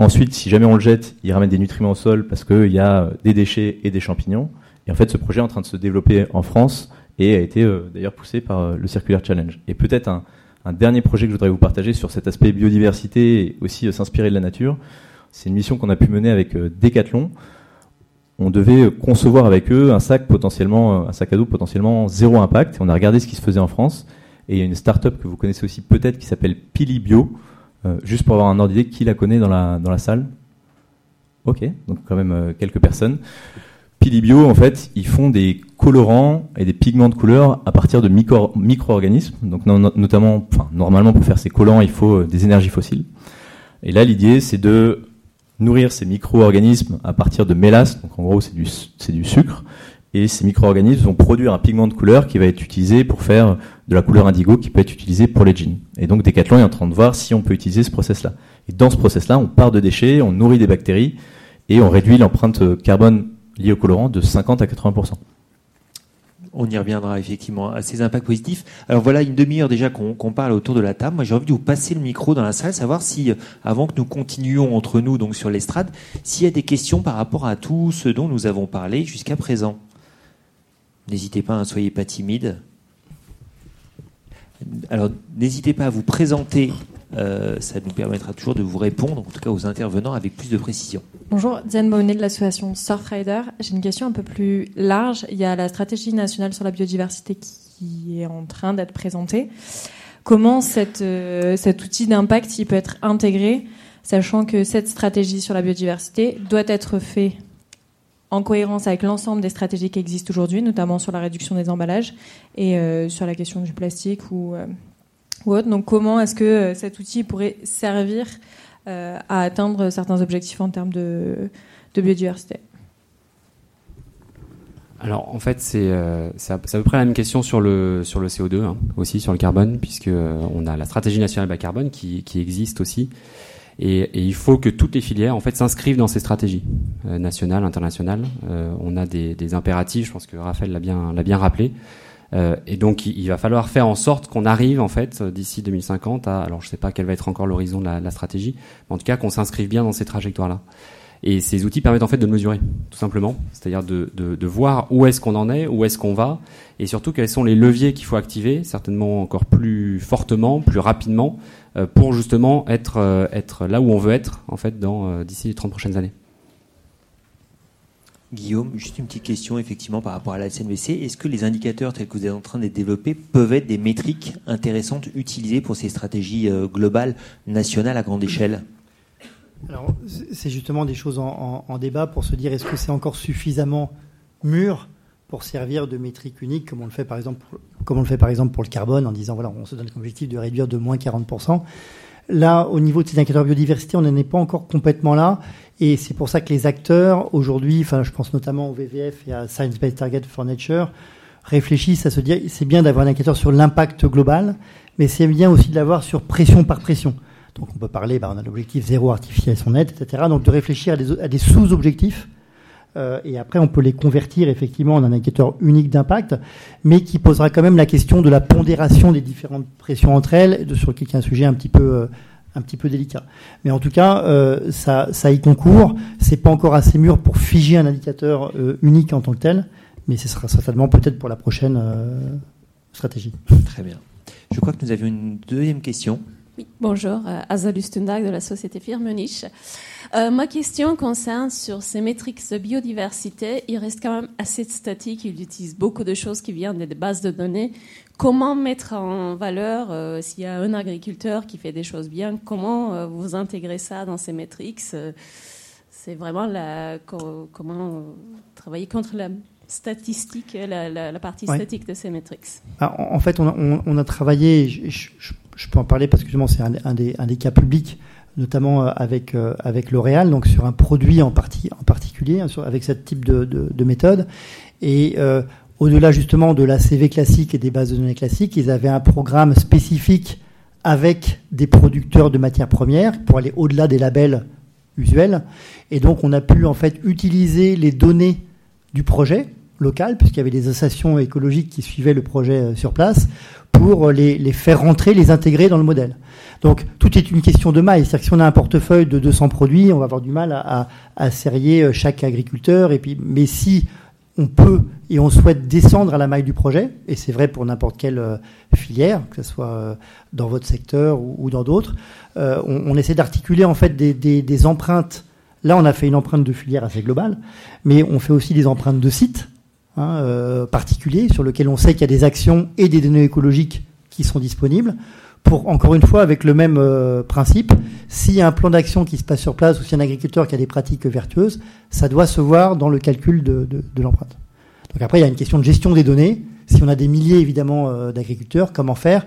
Ensuite, si jamais on le jette, il ramène des nutriments au sol parce qu'il y a des déchets et des champignons. Et en fait, ce projet est en train de se développer en France et a été euh, d'ailleurs poussé par euh, le Circular Challenge. Et peut-être un, dernier projet que je voudrais vous partager sur cet aspect biodiversité et aussi euh, s'inspirer de la nature. C'est une mission qu'on a pu mener avec Decathlon. On devait concevoir avec eux un sac potentiellement, un sac à dos potentiellement zéro impact. on a regardé ce qui se faisait en France. Et il y a une start-up que vous connaissez aussi peut-être qui s'appelle Pili Bio. juste pour avoir un ordre d'idée, qui la connaît dans la, dans la salle Ok, donc quand même quelques personnes. Pilibio, en fait, ils font des colorants et des pigments de couleur à partir de micro-organismes. Donc, notamment, normalement, pour faire ces collants, il faut euh, des énergies fossiles. Et là, l'idée, c'est de nourrir ces micro-organismes à partir de mélasse. Donc, en gros, c'est du, sucre. Et ces micro-organismes vont produire un pigment de couleur qui va être utilisé pour faire de la couleur indigo qui peut être utilisé pour les jeans. Et donc, Decathlon est en train de voir si on peut utiliser ce process-là. Et dans ce process-là, on part de déchets, on nourrit des bactéries et on réduit l'empreinte carbone lié au colorant de 50 à 80 on y reviendra effectivement à ces impacts positifs. Alors voilà une demi-heure déjà qu'on parle autour de la table. Moi j'ai envie de vous passer le micro dans la salle, savoir si, euh, avant que nous continuions entre nous donc sur l'estrade, s'il y a des questions par rapport à tout ce dont nous avons parlé jusqu'à présent. N'hésitez pas, ne hein, soyez pas timide. Alors n'hésitez pas à vous présenter euh, ça nous permettra toujours de vous répondre, en tout cas aux intervenants, avec plus de précision. Bonjour, Diane Bonnet de l'association Surfrider. J'ai une question un peu plus large. Il y a la stratégie nationale sur la biodiversité qui est en train d'être présentée. Comment euh, cet outil d'impact il peut être intégré, sachant que cette stratégie sur la biodiversité doit être faite en cohérence avec l'ensemble des stratégies qui existent aujourd'hui, notamment sur la réduction des emballages et euh, sur la question du plastique ou donc comment est-ce que euh, cet outil pourrait servir euh, à atteindre certains objectifs en termes de, biodiversité? Alors en fait c'est euh, à, peu près la même question sur le sur le CO2 hein, aussi sur le carbone puisque on a la stratégie nationale bas carbone qui, existe aussi. Et, il faut que toutes les filières en fait s'inscrivent dans ces stratégies nationales internationales. On a des, des, impératifs je pense que Raphaël l'a bien l'a bien rappelé euh, et donc, il, va falloir faire en sorte qu'on arrive, en fait, d'ici 2050 à, alors je sais pas quel va être encore l'horizon de la, stratégie, mais en tout cas qu'on s'inscrive bien dans ces trajectoires-là. Et ces outils permettent en fait de mesurer, tout simplement. C'est-à-dire de, voir où est-ce qu'on en est, où est-ce qu'on va, et surtout quels sont les leviers qu'il faut activer, certainement encore plus fortement, plus rapidement, euh, pour justement être, euh, être là où on veut être, en fait, dans d'ici les 30 prochaines années. Guillaume, juste une petite question effectivement par rapport à la SNVC. Est-ce que les indicateurs tels que vous êtes en train de les développer peuvent être des métriques intéressantes utilisées pour ces stratégies euh, globales, nationales à grande échelle? Alors, c'est justement des choses en, débat pour se dire est-ce que c'est encore suffisamment mûr pour servir de métrique unique, comme on le fait par exemple, comme on le fait par exemple pour le carbone, en disant voilà, on se donne comme objectif de réduire de moins 40 Là, au niveau de ces indicateurs biodiversité, on n'en est pas encore complètement là. Et c'est pour ça que les acteurs, aujourd'hui, enfin, je pense notamment au VVF et à Science Based Target for Nature, réfléchissent à se dire, c'est bien d'avoir un indicateur sur l'impact global, mais c'est bien aussi de l'avoir sur pression par pression. Donc on peut parler, bah, on a l'objectif zéro artificialisation nette, etc. Donc de réfléchir à des sous-objectifs. Euh, et après, on peut les convertir effectivement en un indicateur unique d'impact, mais qui posera quand même la question de la pondération des différentes pressions entre elles, sur qui est un sujet un petit peu, euh, un petit peu délicat. Mais en tout cas, euh, ça, ça y concourt. C'est pas encore assez mûr pour figer un indicateur unique en tant que tel, mais ce sera certainement peut-être pour la prochaine stratégie. Très bien. Je crois que nous avions une deuxième question. Oui, bonjour, euh, Asa Lustendag de la société Firmenich. Euh, ma question concerne sur ces métriques de biodiversité. Il reste quand même assez statique. Il utilise beaucoup de choses qui viennent des bases de données. Comment mettre en valeur, euh, s'il y a un agriculteur qui fait des choses bien, comment euh, vous intégrez ça dans ces métriques? C'est vraiment la, co- comment travailler contre la statistique, la, la- la partie Ouais. statique de ces métriques. Ah, En en fait, on a, on- on a travaillé, je, je- je- je peux en parler parce que justement c'est un, un des, un des cas publics, notamment euh, avec, euh, avec L'Oréal, donc sur un produit en, partie, en particulier, hein, sur- avec ce type de, de, de méthode. Et euh, au-delà justement de la CV classique et des bases de données classiques, ils avaient un programme spécifique avec des producteurs de matières premières pour aller au-delà des labels usuels. Et donc on a pu en fait utiliser les données du projet local, puisqu'il y avait des associations écologiques qui suivaient le projet euh, sur place, pour euh, les, faire rentrer, les intégrer dans le modèle. Donc tout est une question de maille. C'est-à-dire que si on a un portefeuille de 200 produits, on va avoir du mal à, à, serrer euh, chaque agriculteur. Et puis, mais si on peut et on souhaite descendre à la maille du projet, et c'est vrai pour n'importe quelle filière, que ce soit dans votre secteur ou, dans d'autres, on, essaie d'articuler en fait des, des, des empreintes. Là, on a fait une empreinte de filière assez globale, mais on fait aussi des empreintes de sites hein, euh, particuliers sur lesquels on sait qu'il y a des actions et des données écologiques qui sont disponibles. Pour encore une fois, avec le même euh, principe, s'il y a un plan d'action qui se passe sur place ou a un agriculteur qui a des pratiques vertueuses, ça doit se voir dans le calcul de, de, de l'empreinte. Donc après, il y a une question de gestion des données. Si on a des milliers évidemment euh, d'agriculteurs, comment faire?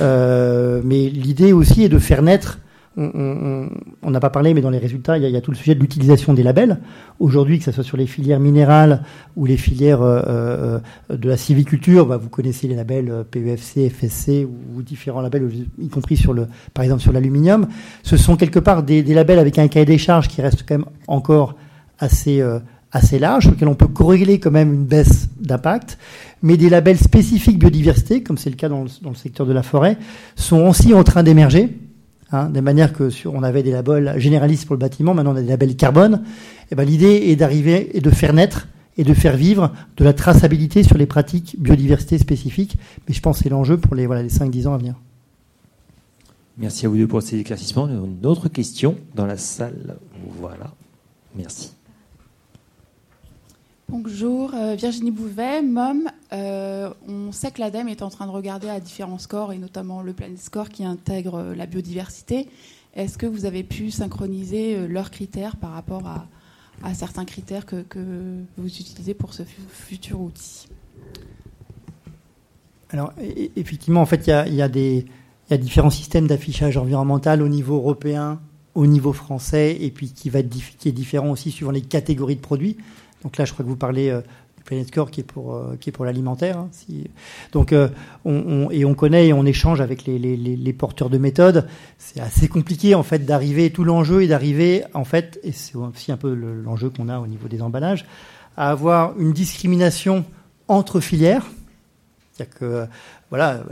Euh, Mais l'idée aussi est de faire naître. On n'a pas parlé, mais dans les résultats, il y, a, y a tout le sujet de l'utilisation des labels. Aujourd'hui, que ce soit sur les filières minérales ou les filières euh, euh, de la civiculture, bah, vous connaissez les labels euh, PEFC, FSC ou, différents labels, y compris sur le, par exemple sur l'aluminium. Ce sont quelque part des, labels avec un cahier des charges qui reste quand même encore assez euh, assez large, sur lequel on peut corréler quand même une baisse d'impact, mais des labels spécifiques biodiversité, comme c'est le cas dans le secteur de la forêt, sont aussi en train d'émerger. Hein, de manière que on avait des labels généralistes pour le bâtiment, maintenant on a des labels carbone. Et ben, l'idée est d'arriver et de faire naître et de faire vivre de la traçabilité sur les pratiques biodiversité spécifiques. Mais je pense que c'est l'enjeu pour les, voilà, les 5-10 ans à venir. Merci à vous deux pour ces éclaircissements. Une autre question dans la salle. Voilà. Merci. Bonjour, euh, Virginie Bouvet, MOM. Euh, on sait que l'ADEME est en train de regarder à différents scores, et notamment le Planet Score qui intègre euh, la biodiversité. Est-ce que vous avez pu synchroniser leurs critères par rapport à, certains critères que, vous utilisez pour ce fu- futur outil? Alors, effectivement, en fait, il y a, différents systèmes d'affichage environnemental au niveau européen, au niveau français, et puis qui va être qui est différent aussi suivant les catégories de produits. Donc là, je crois que vous parlez euh, du Planet Score qui est pour euh, pour l'alimentaire. hein, Donc, euh, on, et on connaît et on échange avec les, porteurs de méthodes. C'est assez compliqué en fait d'arriver. Tout l'enjeu est d'arriver en fait, et c'est aussi un peu le- l'enjeu qu'on a au niveau des emballages, à avoir une discrimination entre filières. C'est-à-dire que, voilà,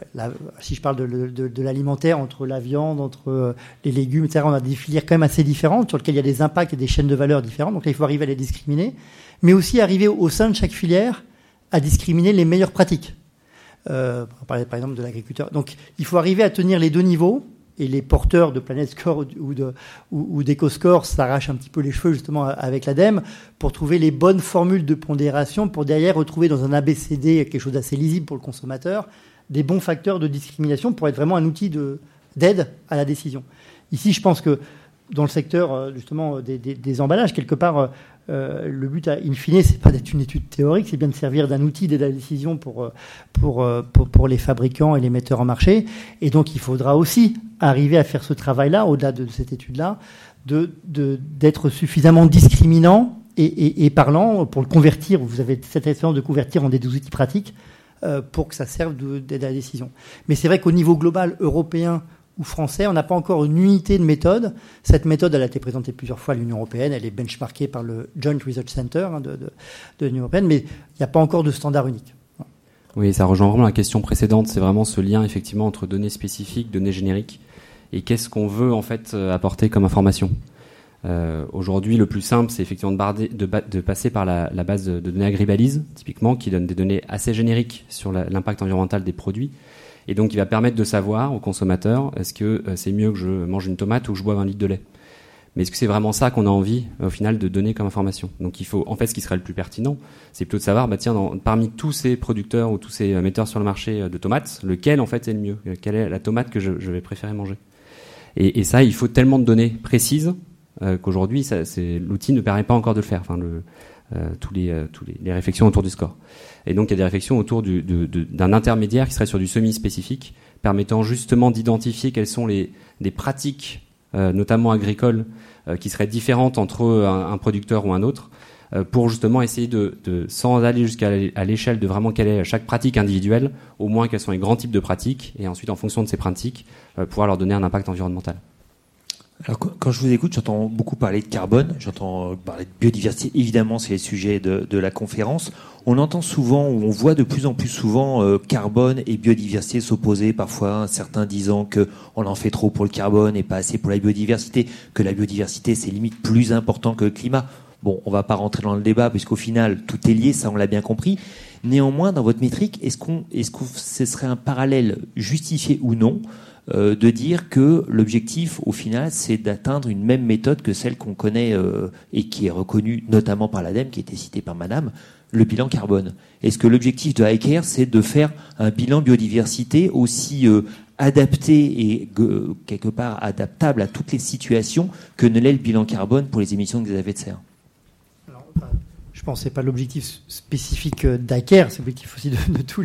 si je parle de, de- l'alimentaire, entre la viande, entre les légumes, etc., on a des filières quand même assez différentes, sur lesquelles il y a des impacts et des chaînes de valeur différentes. Donc là, il faut arriver à les discriminer, mais aussi arriver au sein de chaque filière à discriminer les meilleures pratiques. Euh, on parlait par exemple de l'agriculteur. Donc il faut arriver à tenir les deux niveaux, et les porteurs de Planet Score ou de d'EcoScore s'arrachent un petit peu les cheveux justement avec l'ADEME pour trouver les bonnes formules de pondération pour derrière retrouver dans un ABCD quelque chose d'assez lisible pour le consommateur des bons facteurs de discrimination pour être vraiment un outil de d'aide à la décision. Ici, je pense que dans le secteur justement des, des, emballages, quelque part, le but, in fine, c'est pas d'être une étude théorique, c'est bien de servir d'un outil d'aide à la décision pour, pour, pour, pour, les fabricants et les metteurs en marché. Et donc, il faudra aussi arriver à faire ce travail-là, au-delà de cette étude-là, d'être de, suffisamment discriminant et, parlant pour le convertir. Vous avez cette expérience de convertir en des outils pratiques euh, pour que ça serve d'aide à la décision. Mais c'est vrai qu'au niveau global, européen ou français, on n'a pas encore une unité de méthode. Cette méthode, elle a été présentée plusieurs fois à l'Union européenne. Elle est benchmarkée par le Joint Research Center hein, de, l'Union européenne, mais il n'y a pas encore de standard unique. Oui, ça rejoint vraiment la question précédente. C'est vraiment ce lien effectivement entre données spécifiques, données génériques, et qu'est-ce qu'on veut en fait euh, apporter comme information. Euh, Aujourd'hui, le plus simple, c'est effectivement de, passer par la, base de, de, données Agribalise, typiquement, qui donne des données assez génériques sur l'impact environnemental des produits, et donc qui va permettre de savoir aux consommateurs est-ce que euh, c'est mieux que je mange une tomate ou que je boive un litre de lait? Mais est-ce que c'est vraiment ça qu'on a envie, au final, de donner comme information? Donc, il faut, en fait, ce qui serait le plus pertinent, c'est plutôt de savoir, bah tiens, parmi tous ces producteurs ou tous ces metteurs sur le marché de tomates, lequel en fait est le mieux? Quelle est la tomate que je, vais préférer manger? Et, ça, il faut tellement de données précises euh, qu'aujourd'hui, l'outil ne permet pas encore de le faire. Euh, euh, tous les, les, réflexions autour du score. Et donc, il y a des réflexions autour d'un intermédiaire qui serait sur du semi-spécifique, permettant justement d'identifier quelles sont les, pratiques, euh, notamment agricoles, qui seraient différentes entre un, un, producteur ou un autre, pour justement essayer de, de sans aller jusqu'à l'échelle de vraiment quelle est chaque pratique individuelle, au moins quels sont les grands types de pratiques, et ensuite, en fonction de ces pratiques, pouvoir leur donner un impact environnemental. Alors, quand je vous écoute, j'entends beaucoup parler de carbone, j'entends parler de biodiversité. Évidemment, c'est le sujet de, la conférence. On entend souvent, ou on voit de plus en plus souvent, euh, carbone et biodiversité s'opposer. Parfois, certains disant que on en fait trop pour le carbone et pas assez pour la biodiversité, que la biodiversité c'est limite plus important que le climat. Bon, on va pas rentrer dans le débat puisqu'au final tout est lié, ça on l'a bien compris. Néanmoins, dans votre métrique, est-ce qu'on, est-ce que ce serait un parallèle justifié ou non euh, de dire que l'objectif, au final, c'est d'atteindre une même méthode que celle qu'on connaît euh, et qui est reconnue notamment par l'ADEME, qui était citée par Madame, le bilan carbone. Est-ce que l'objectif de HiCare, c'est de faire un bilan biodiversité aussi euh, adapté et quelque part adaptable à toutes les situations que ne l'est le bilan carbone pour les émissions de gaz à effet de serre? Pense que ce pas l'objectif spécifique d'Aker, c'est l'objectif aussi de, tous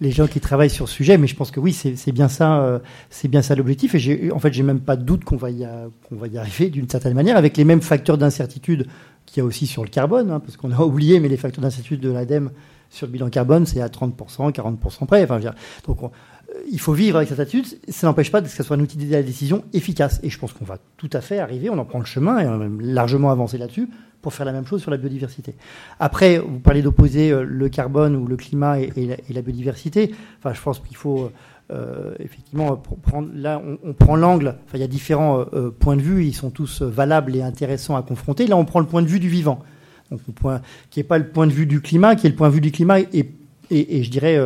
les, gens qui travaillent sur ce sujet, mais je pense que oui, c'est bien ça, euh, ça l'objectif. Et en fait, j'ai même pas de doute qu'on va y, va y arriver d'une certaine manière, avec les mêmes facteurs d'incertitude qu'il y a aussi sur le carbone, hein, parce qu'on a <laughs> oublié, mais les facteurs d'incertitude de l'ADEME sur le bilan carbone, c'est à 30%, 40% près. Enfin, donc, il faut vivre avec cette attitude. Ça n'empêche pas que ce soit un outil de la décision efficace. Et je pense qu'on va tout à fait arriver, on en prend le chemin et on a même largement avancé là-dessus pour faire la même chose sur la biodiversité. Après, vous parlez d'opposer euh, le carbone ou le climat et, la, biodiversité. Enfin, je pense qu'il faut euh, effectivement prendre. Là, on, prend l'angle. Enfin, il y a différents euh, points de vue. Ils sont tous valables et intéressants à confronter. Là, on prend le point de vue du vivant. Donc, point, qui n'est pas le point de vue du climat, qui est le point de vue du climat et, et, je dirais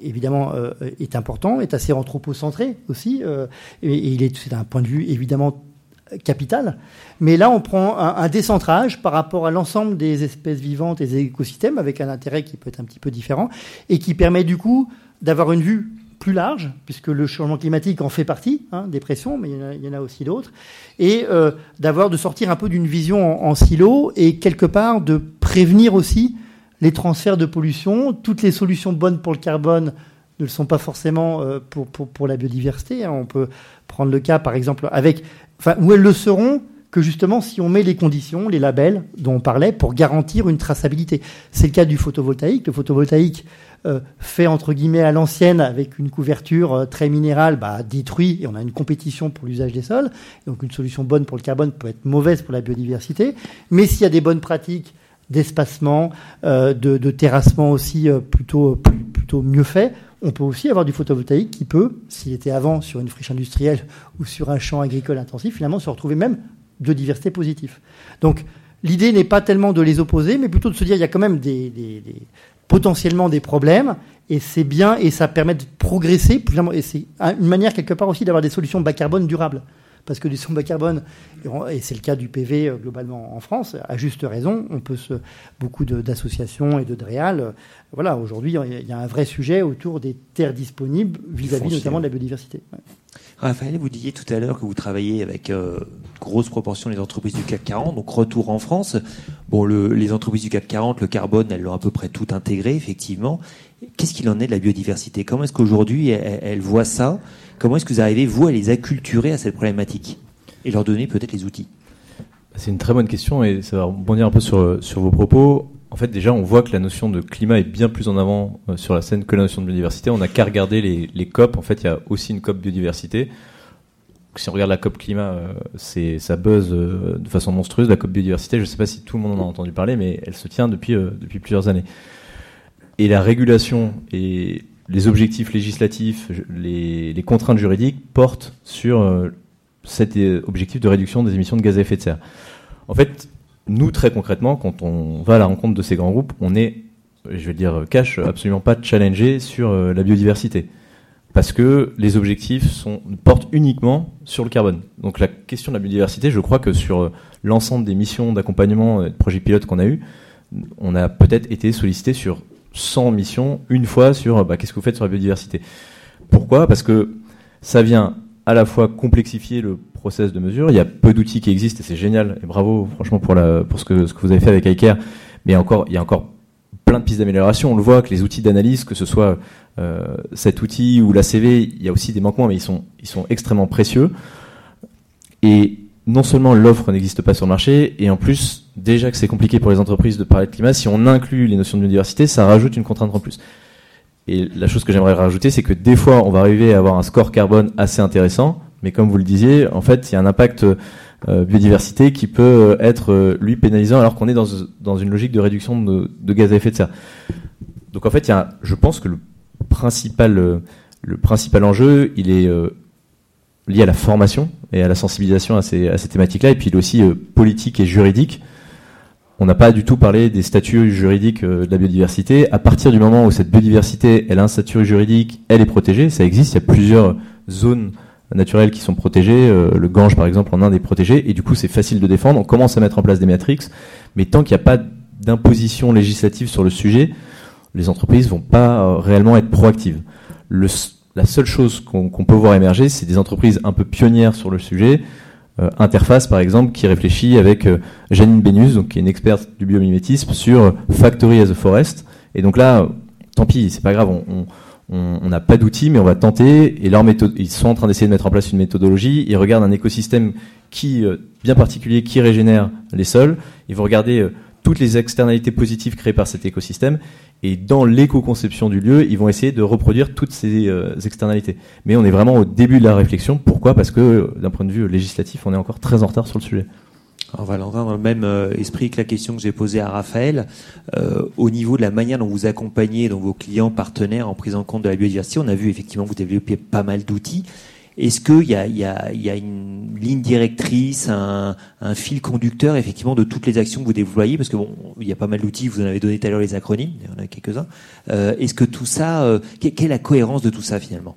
évidemment est important, est assez anthropocentré aussi, et, il est c'est un point de vue évidemment capital. Mais là, on prend un, décentrage par rapport à l'ensemble des espèces vivantes et des écosystèmes, avec un intérêt qui peut être un petit peu différent, et qui permet du coup d'avoir une vue plus large, puisque le changement climatique en fait partie, hein, des pressions, mais il y en a, aussi d'autres, et euh, d'avoir de sortir un peu d'une vision en, silo et quelque part de prévenir aussi les transferts de pollution. Toutes les solutions bonnes pour le carbone ne le sont pas forcément euh, pour, pour, la biodiversité. Hein. On peut prendre le cas, par exemple, avec enfin, où elles le seront que justement si on met les conditions, les labels dont on parlait, pour garantir une traçabilité. C'est le cas du photovoltaïque. Le photovoltaïque euh, fait entre guillemets à l'ancienne avec une couverture euh, très minérale, bah, détruit et on a une compétition pour l'usage des sols. Donc une solution bonne pour le carbone peut être mauvaise pour la biodiversité. Mais s'il y a des bonnes pratiques d'espacement, euh, de, de, terrassement aussi plutôt, plutôt mieux fait, on peut aussi avoir du photovoltaïque qui peut, s'il était avant sur une friche industrielle ou sur un champ agricole intensif, finalement se retrouver même de diversité positive. Donc l'idée n'est pas tellement de les opposer, mais plutôt de se dire il y a quand même potentiellement des problèmes, et c'est bien, et ça permet de progresser, et c'est une manière quelque part aussi d'avoir des solutions bas carbone durables. Parce que des sons bas carbone, et c'est le cas du PV euh, globalement en France, à juste raison, on peut se, beaucoup d'associations et de DREAL, euh, voilà, aujourd'hui il y a un vrai sujet autour des terres disponibles vis-à-vis notamment de la biodiversité. Raphaël, vous disiez tout à l'heure que vous travaillez avec euh, grosse proportion des entreprises du CAC 40, donc retour en France. Bon, le, les entreprises du CAC 40, le carbone, elles l'ont à peu près tout intégré, effectivement. Qu'est-ce qu'il en est de la biodiversité? Comment est-ce qu'aujourd'hui elles, elles, voient ça? Comment est-ce que vous arrivez, vous, à les acculturer à cette problématique et leur donner peut-être les outils? C'est une très bonne question et ça va rebondir un peu sur, sur vos propos. En fait, déjà, on voit que la notion de climat est bien plus en avant euh, sur la scène que la notion de biodiversité. On n'a qu'à regarder les, les COP. En fait, il y a aussi une COP biodiversité. Si on regarde la COP climat, euh, c'est ça buzz euh, de façon monstrueuse. La COP biodiversité, je ne sais pas si tout le monde en a entendu parler, mais elle se tient depuis depuis plusieurs années. Et la régulation et les objectifs législatifs, les, contraintes juridiques portent sur cet objectif de réduction des émissions de gaz à effet de serre. En fait, nous, très concrètement, quand on va à la rencontre de ces grands groupes, on est, je vais dire cash, absolument pas challengé sur euh, la biodiversité. Parce que les objectifs portent uniquement sur le carbone. Donc la question de la biodiversité, je crois que sur euh, l'ensemble des missions d'accompagnement et de projets pilotes qu'on a eu, on a peut-être été sollicité sur 100 missions, une fois sur bah, qu'est-ce que vous faites sur la biodiversité? Pourquoi? Parce que ça vient à la fois complexifier le process de mesure. Il y a peu d'outils qui existent et c'est génial. Et bravo, franchement, pour, la, pour ce, que, ce que vous avez fait avec iCare. Mais encore, il y a encore plein de pistes d'amélioration. On le voit que les outils d'analyse, que ce soit euh, cet outil ou la CV, il y a aussi des manquements, mais ils sont, ils sont extrêmement précieux. Et non seulement l'offre n'existe pas sur le marché, et en plus, déjà que c'est compliqué pour les entreprises de parler de climat, si on inclut les notions de biodiversité, ça rajoute une contrainte en plus. Et la chose que j'aimerais rajouter, c'est que des fois, on va arriver à avoir un score carbone assez intéressant, mais comme vous le disiez, en fait, il y a un impact euh, biodiversité qui peut euh, être euh, lui pénalisant alors qu'on est dans, dans une logique de réduction de, gaz à effet de serre. Donc en fait, il y a, je pense que le principal, le principal enjeu, il est lié à la formation et à la sensibilisation à ces, à ces thématiques-là, et puis il est aussi politique et juridique. On n'a pas du tout parlé des statuts juridiques de la biodiversité. À partir du moment où cette biodiversité, elle a un statut juridique, elle est protégée, ça existe, il y a plusieurs zones naturels qui sont protégés. Euh, le Gange, par exemple, en Inde est protégé, et du coup, c'est facile de défendre. On commence à mettre en place des matrix, mais tant qu'il n'y a pas d'imposition législative sur le sujet, les entreprises vont pas euh, réellement être proactives. La seule chose qu'on peut voir émerger, c'est des entreprises un peu pionnières sur le sujet. Euh, Interface, par exemple, qui réfléchit avec Janine Benus, donc qui est une experte du biomimétisme, sur Factory as a Forest. Et donc là, tant pis, c'est pas grave, on, on n'a pas d'outils, mais on va tenter. Et leur ils sont en train d'essayer de mettre en place une méthodologie. Ils regardent un écosystème qui euh, bien particulier, qui régénère les sols. Ils vont regarder euh, toutes les externalités positives créées par cet écosystème. Et dans l'éco-conception du lieu, ils vont essayer de reproduire toutes ces euh, externalités. Mais on est vraiment au début de la réflexion. Pourquoi? Parce que d'un point de vue législatif, on est encore très en retard sur le sujet. Alors Valentin, dans le même euh, esprit que la question que j'ai posée à Raphaël, euh, au niveau de la manière dont vous accompagnez vos clients partenaires en prise en compte de la biodiversité, on a vu effectivement que vous développez pas mal d'outils. Est-ce qu'il y a, y, a, une ligne directrice, un, un, fil conducteur effectivement de toutes les actions que vous déployez Parce que bon, il y a pas mal d'outils, vous en avez donné tout à l'heure les acronymes, il y en a quelques-uns. Euh, Est-ce que tout ça, euh, quelle est la cohérence de tout ça finalement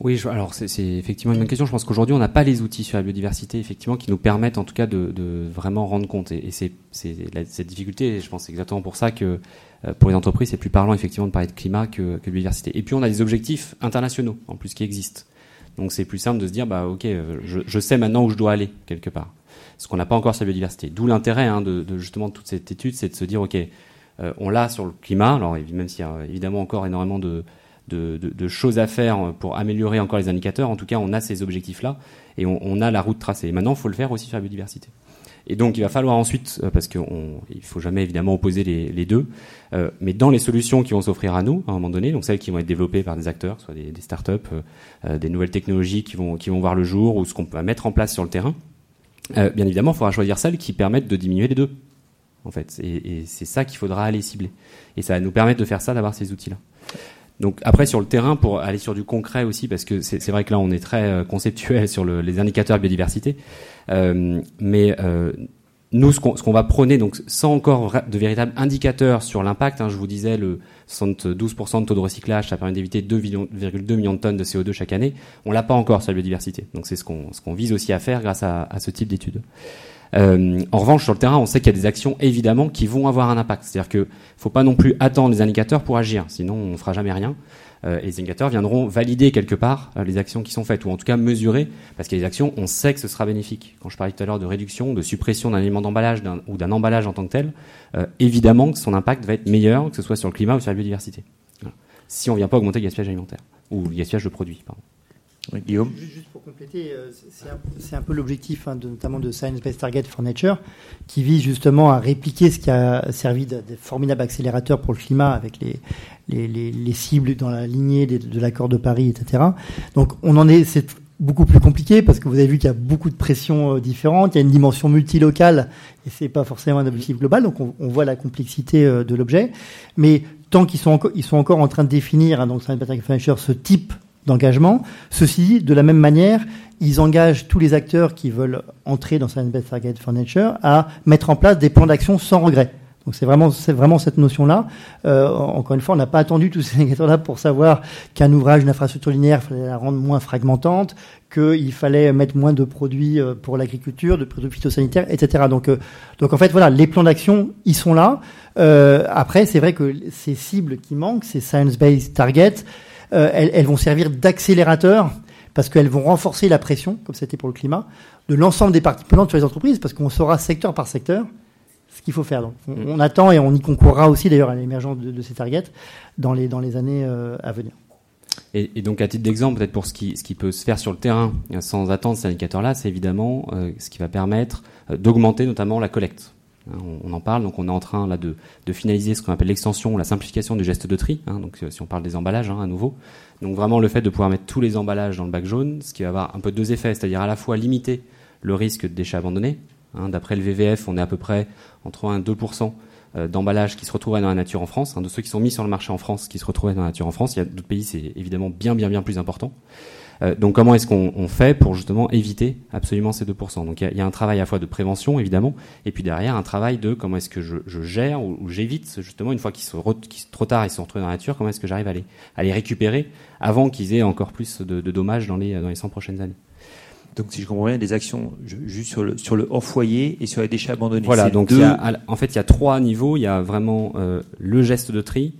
oui, je, alors c'est effectivement une bonne question. Je pense qu'aujourd'hui, on n'a pas les outils sur la biodiversité, effectivement, qui nous permettent en tout cas de, de vraiment rendre compte. Et, et c'est cette difficulté, je pense exactement pour ça que euh, pour les entreprises, c'est plus parlant effectivement de parler de climat que, que, de biodiversité. Et puis on a des objectifs internationaux en plus qui existent. Donc c'est plus simple de se dire, bah ok, euh, je, je sais maintenant où je dois aller quelque part. Ce qu'on n'a pas encore sur la biodiversité. D'où l'intérêt hein, de, de, justement toute cette étude, c'est de se dire, ok, euh, on l'a sur le climat. Alors même s'il y a évidemment encore énormément de de, choses à faire pour améliorer encore les indicateurs. En tout cas, on a ces objectifs-là et on, on, a la route tracée. maintenant, il faut le faire aussi sur la biodiversité. Et donc, il va falloir ensuite, euh, parce qu'il ne faut jamais évidemment opposer les, deux, euh, mais dans les solutions qui vont s'offrir à nous, à un moment donné, donc celles qui vont être développées par des acteurs, soit des, des startups, euh, des nouvelles technologies qui vont, voir le jour, ou ce qu'on peut mettre en place sur le terrain, bien évidemment, il faudra choisir celles qui permettent de diminuer les deux, en fait. Et c'est ça qu'il faudra aller cibler. Et ça va nous permettre de faire ça, d'avoir ces outils-là. Donc après sur le terrain pour aller sur du concret aussi parce que c'est vrai que là on est très euh, conceptuel <laughs> sur le, les indicateurs de biodiversité, euh, mais euh, nous, ce qu'on va prôner, donc sans encore de véritables indicateurs sur l'impact, hein, je vous disais le 72% de taux de recyclage, ça permet d'éviter 2,2 millions de tonnes de CO2 chaque année. On l'a pas encore sur la biodiversité. Donc c'est ce qu'on ce qu'on vise aussi à faire grâce à, à ce type d'études. Euh, en revanche, sur le terrain, on sait qu'il y a des actions évidemment qui vont avoir un impact. C'est-à-dire que faut pas non plus attendre les indicateurs pour agir, sinon on fera jamais rien. Euh, et les indicateurs viendront valider quelque part euh, les actions qui sont faites, ou en tout cas mesurer, parce qu'il y a des actions, on sait que ce sera bénéfique. Quand je parlais tout à l'heure de réduction, de suppression d'un élément d'emballage ou d'un emballage en tant que tel, évidemment que son impact va être meilleur, que ce soit sur le climat ou sur la biodiversité. Si on ne vient pas augmenter le gaspillage alimentaire, ou le gaspillage de produits. Pardon. Oui, Guillaume Juste pour compléter, c'est un, peu l'objectif hein, notamment de Science Based Target for Nature, qui vise justement à répliquer ce qui a servi de, formidable accélérateur pour le climat avec les, les, les, les, cibles dans la lignée de, l'accord de Paris, etc. Donc on en est, c'est beaucoup plus compliqué parce que vous avez vu qu'il y a beaucoup de pressions euh, différentes, il y a une dimension multilocale et c'est pas forcément un objectif global, donc on, voit la complexité euh, de l'objet. Mais tant qu'ils sont ils sont encore en train de définir, hein, donc ce type d'engagement, ceci de la même manière, ils engagent tous les acteurs qui veulent entrer dans Science Based Target for Nature à mettre en place des plans d'action sans regret. Donc c'est vraiment, c'est vraiment cette notion-là. Euh, encore une fois, on n'a pas attendu tous ces indicateurs-là pour savoir qu'un ouvrage, une infrastructure linéaire, fallait la rendre moins fragmentante, qu'il fallait mettre moins de produits euh, pour l'agriculture, de produits phytosanitaires, etc. Donc, euh, donc en fait, voilà, les plans d'action, ils sont là. Euh, après, c'est vrai que ces cibles qui manquent, ces science-based targets, euh, elles, elles, vont servir d'accélérateur parce qu'elles vont renforcer la pression, comme c'était pour le climat, de l'ensemble des parties prenantes sur les entreprises, parce qu'on saura secteur par secteur ce qu'il faut faire. Donc, on, on, attend et on y concourra aussi d'ailleurs à l'émergence de, de, ces targets dans les, dans les années euh, à venir. Et, et, donc, à titre d'exemple, peut-être pour ce qui, ce qui peut se faire sur le terrain sans attendre ces indicateurs-là, c'est évidemment euh, ce qui va permettre d'augmenter notamment la collecte. On, en parle, donc on est en train là de, de finaliser ce qu'on appelle l'extension, la simplification du geste de tri. Hein, donc, si on parle des emballages hein, à nouveau, donc vraiment le fait de pouvoir mettre tous les emballages dans le bac jaune, ce qui va avoir un peu deux effets, c'est-à-dire à la fois limiter le risque de déchets abandonnés, Hein, D'après le VVF, on est à peu près entre 1 et 2% d'emballages qui se retrouveraient dans la nature en France, hein, de ceux qui sont mis sur le marché en France qui se retrouveraient dans la nature en France. Il y a d'autres pays, c'est évidemment bien, bien, bien plus important. Euh, donc comment est-ce qu'on on fait pour justement éviter absolument ces 2% Donc il y, y, a, un travail à la fois de prévention, évidemment, et puis derrière un travail de comment est-ce que je, je, gère ou, ou j'évite justement, une fois qu'ils sont, qu trop tard, ils sont retrouvés dans la nature, comment est-ce que j'arrive à les, à les récupérer avant qu'ils aient encore plus de, de dommages dans les, dans les 100 prochaines années? Donc, si je comprends bien, des actions juste sur le, sur le hors foyer et sur les déchets abandonnés. Voilà, donc deux... il y a, en fait, il y a trois niveaux. Il y a vraiment euh, le geste de tri,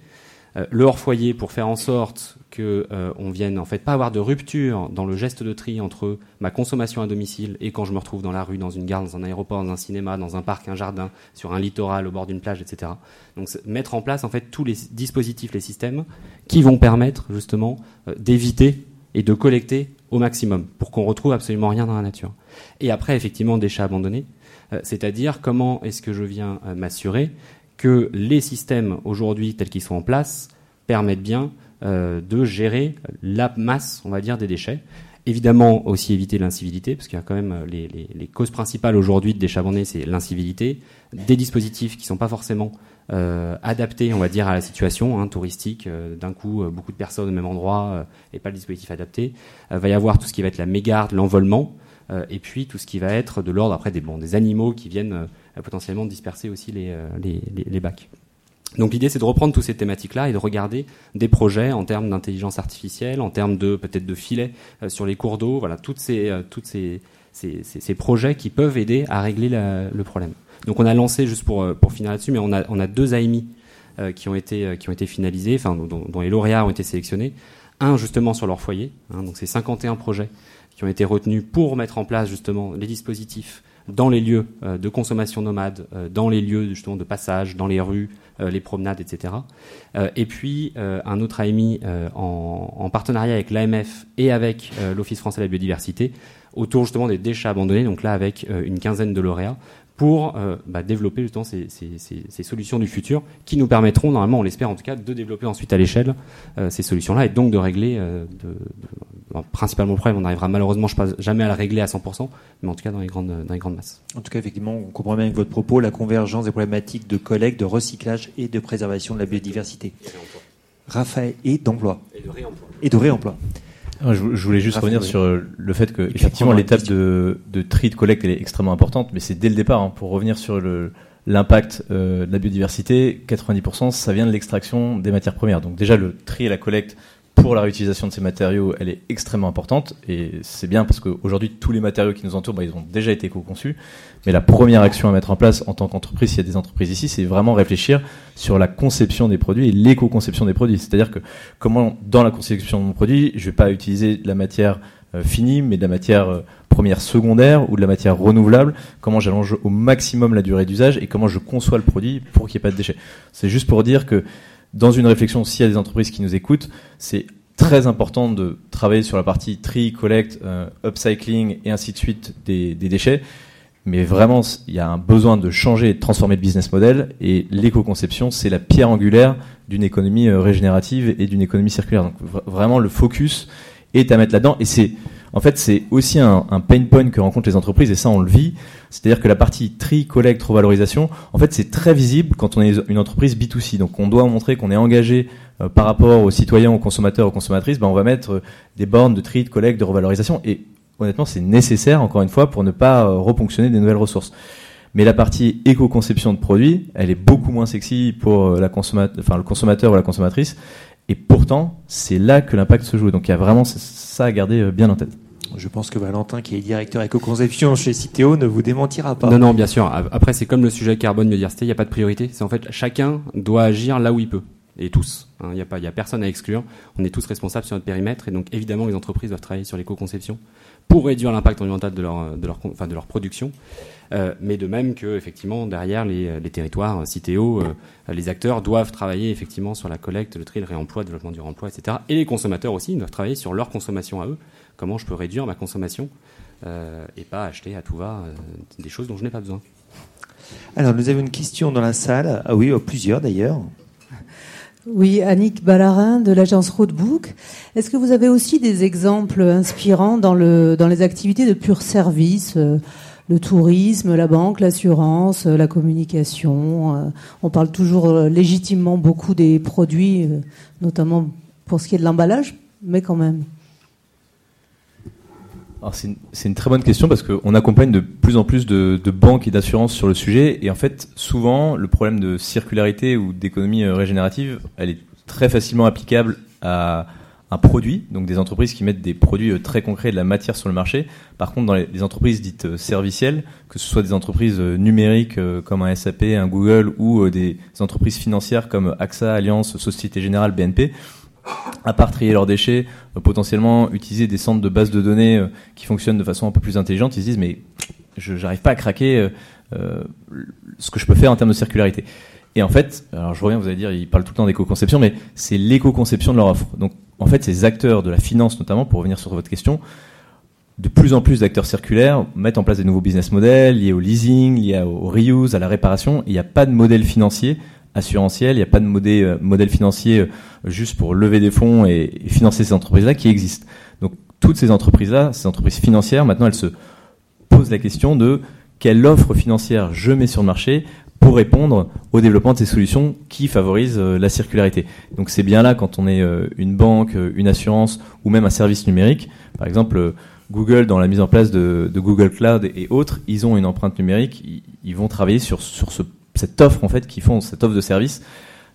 le hors foyer pour faire en sorte que euh, on vienne en fait pas avoir de rupture dans le geste de tri entre ma consommation à domicile et quand je me retrouve dans la rue, dans une gare, dans un aéroport, dans un cinéma, dans un parc, un jardin, sur un littoral, au bord d'une plage, etc. Donc mettre en place en fait tous les dispositifs, les systèmes qui vont permettre justement euh, d'éviter et de collecter au maximum pour qu'on retrouve absolument rien dans la nature. Et après, effectivement, déchets abandonnés, euh, c'est-à-dire comment est-ce que je viens euh, m'assurer que les systèmes aujourd'hui tels qu'ils sont en place permettent bien euh, de gérer la masse, on va dire, des déchets. Évidemment, aussi éviter l'incivilité, parce qu'il y a quand même les, les, causes principales aujourd'hui de déchets abandonnés, c'est l'incivilité, des dispositifs qui sont pas forcément euh, adapté, on va dire, à la situation hein, touristique. Euh, D'un coup, euh, beaucoup de personnes au même endroit euh, et pas le dispositif adapté. Euh, va y avoir tout ce qui va être la mégarde, l'envolement, et puis tout ce qui va être de l'ordre après des, bon, des animaux qui viennent potentiellement disperser aussi les, les, bacs. Donc l'idée c'est de reprendre toutes ces thématiques-là et de regarder des projets en termes d'intelligence artificielle, en termes de peut-être de filets euh, sur les cours d'eau, voilà toutes ces euh, projets qui peuvent aider à régler le problème. Donc on a lancé juste pour euh, pour finir là-dessus, mais on a deux AMI euh, qui ont été euh, qui ont été finalisés, dont, les lauréats ont été sélectionnés. Un justement sur leur foyer, hein, donc c'est 51 projets qui ont été retenus pour mettre en place justement les dispositifs dans les lieux euh, de consommation nomade, euh, dans les lieux justement de passage, dans les rues, euh, les promenades, etc. et puis un autre AMI en, en, partenariat avec l'AMF et avec l'Office français de la biodiversité autour justement des déchets abandonnés, donc là avec une quinzaine de lauréats pour euh, bah, développer justement ces, ces, ces, ces, solutions du futur qui nous permettront, normalement, on l'espère en tout cas, de développer ensuite à l'échelle euh, ces solutions-là et donc de régler, euh, de, de, principalement le problème, on n'arrivera malheureusement je pense, jamais à le régler à 100%, mais en tout cas dans les, grandes, dans les grandes masses. En tout cas, effectivement, on comprend bien avec votre propos la convergence des problématiques de collecte, de recyclage et de préservation de la biodiversité. Et Raphaël, et d'emploi. Et de réemploi. Et de réemploi. Je, je voulais juste revenir sur le fait que effectivement l'étape de, de tri de collecte elle est extrêmement importante, mais c'est dès le départ. Hein, pour revenir sur l'impact euh, de la biodiversité, 90% ça vient de l'extraction des matières premières. Donc déjà le tri et la collecte pour la réutilisation de ces matériaux, elle est extrêmement importante et c'est bien parce qu'aujourd'hui tous les matériaux qui nous entourent, bah, ils ont déjà été co-conçus. Mais la première action à mettre en place en tant qu'entreprise, s'il y a des entreprises ici, c'est vraiment réfléchir sur la conception des produits et l'éco-conception des produits. C'est-à-dire que comment dans la conception de mon produit, je vais pas utiliser de la matière euh, finie, mais de la matière euh, première secondaire ou de la matière renouvelable, comment j'allonge au maximum la durée d'usage et comment je conçois le produit pour qu'il n'y ait pas de déchets. C'est juste pour dire que dans une réflexion, s'il y a des entreprises qui nous écoutent, c'est très important de travailler sur la partie tri, collect, euh, upcycling et ainsi de suite des, des déchets. Mais vraiment, il y a un besoin de changer et de transformer le business model. Et l'éco-conception, c'est la pierre angulaire d'une économie euh, régénérative et d'une économie circulaire. Donc vraiment, le focus est à mettre là-dedans. Et c'est en fait, c'est aussi un, pain point que rencontrent les entreprises, et ça, on le vit. C'est-à-dire que la partie tri, collecte, revalorisation, en fait, c'est très visible quand on est une entreprise B2C. Donc, on doit montrer qu'on est engagé euh, par rapport aux citoyens, aux consommateurs, aux consommatrices. Ben, on va mettre euh, des bornes de tri, de collecte, de revalorisation, et honnêtement, c'est nécessaire, encore une fois, pour ne pas euh, reponctionner des nouvelles ressources. Mais la partie éco-conception de produits, elle est beaucoup moins sexy pour la enfin, le consommateur ou la consommatrice. Et pourtant, c'est là que l'impact se joue. Donc il y a vraiment ça à garder euh, bien en tête. Je pense que Valentin, qui est directeur éco-conception chez Citeo, ne vous démentira pas. Non, non, bien sûr. Après, c'est comme le sujet carbone, biodiversité, il n'y a pas de priorité. C'est en fait, chacun doit agir là où il peut. Et tous. Hein. Il n'y a, personne à exclure. On est tous responsables sur notre périmètre. Et donc, évidemment, les entreprises doivent travailler sur l'éco-conception pour réduire l'impact environnemental de leur, production. Euh, mais de même que effectivement derrière les, territoires Citéo, euh, les acteurs doivent travailler effectivement sur la collecte, le tri, le réemploi, le développement du réemploi, etc. Et les consommateurs aussi doivent travailler sur leur consommation à eux. Comment je peux réduire ma consommation euh, et pas acheter à tout va des choses dont je n'ai pas besoin? Alors nous avons une question dans la salle. Ah oui, plusieurs d'ailleurs. Oui, Annick Ballarin de l'agence Roadbook. Est-ce que vous avez aussi des exemples inspirants dans, le, dans les activités de pur service le tourisme, la banque, l'assurance, la communication. Euh, on parle toujours euh, légitimement beaucoup des produits, euh, notamment pour ce qui est de l'emballage, mais quand même. C'est une, très bonne question parce qu'on accompagne de plus en plus de, de banques et d'assurances sur le sujet. Et en fait, souvent, le problème de circularité ou d'économie régénérative, elle est très facilement applicable à, un produit, donc des entreprises qui mettent des produits euh, très concrets, de la matière sur le marché. Par contre, dans les, entreprises dites euh, servicielles, que ce soit des entreprises euh, numériques comme un SAP, un Google ou des entreprises financières comme AXA, Alliance, Société Générale, BNP, à part trier leurs déchets, potentiellement utiliser des centres de base de données qui fonctionnent de façon un peu plus intelligente, ils se disent mais je n'arrive pas à craquer ce que je peux faire en termes de circularité. Et en fait, alors je reviens, vous allez dire, ils parlent tout le temps d'éco-conception, mais c'est l'éco-conception de leur offre. Donc en fait, ces acteurs de la finance, notamment, pour revenir sur votre question, de plus en plus d'acteurs circulaires mettent en place des nouveaux business models liés au leasing, liés au reuse, à la réparation. Il n'y a pas de modèle financier assurantiel, il n'y a pas de modèle, euh, modèle financier euh, juste pour lever des fonds et, financer ces entreprises-là qui existent. Donc toutes ces entreprises-là, ces entreprises financières, maintenant elles se posent la question de quelle offre financière je mets sur le marché pour répondre au développement de ces solutions qui favorisent euh, la circularité. Donc c'est bien là quand on est une banque, une assurance ou même un service numérique. Par exemple, Google dans la mise en place de, Google Cloud et autres, ils ont une empreinte numérique. Ils, vont travailler sur, sur ce, cette offre en fait, qui font cette offre de service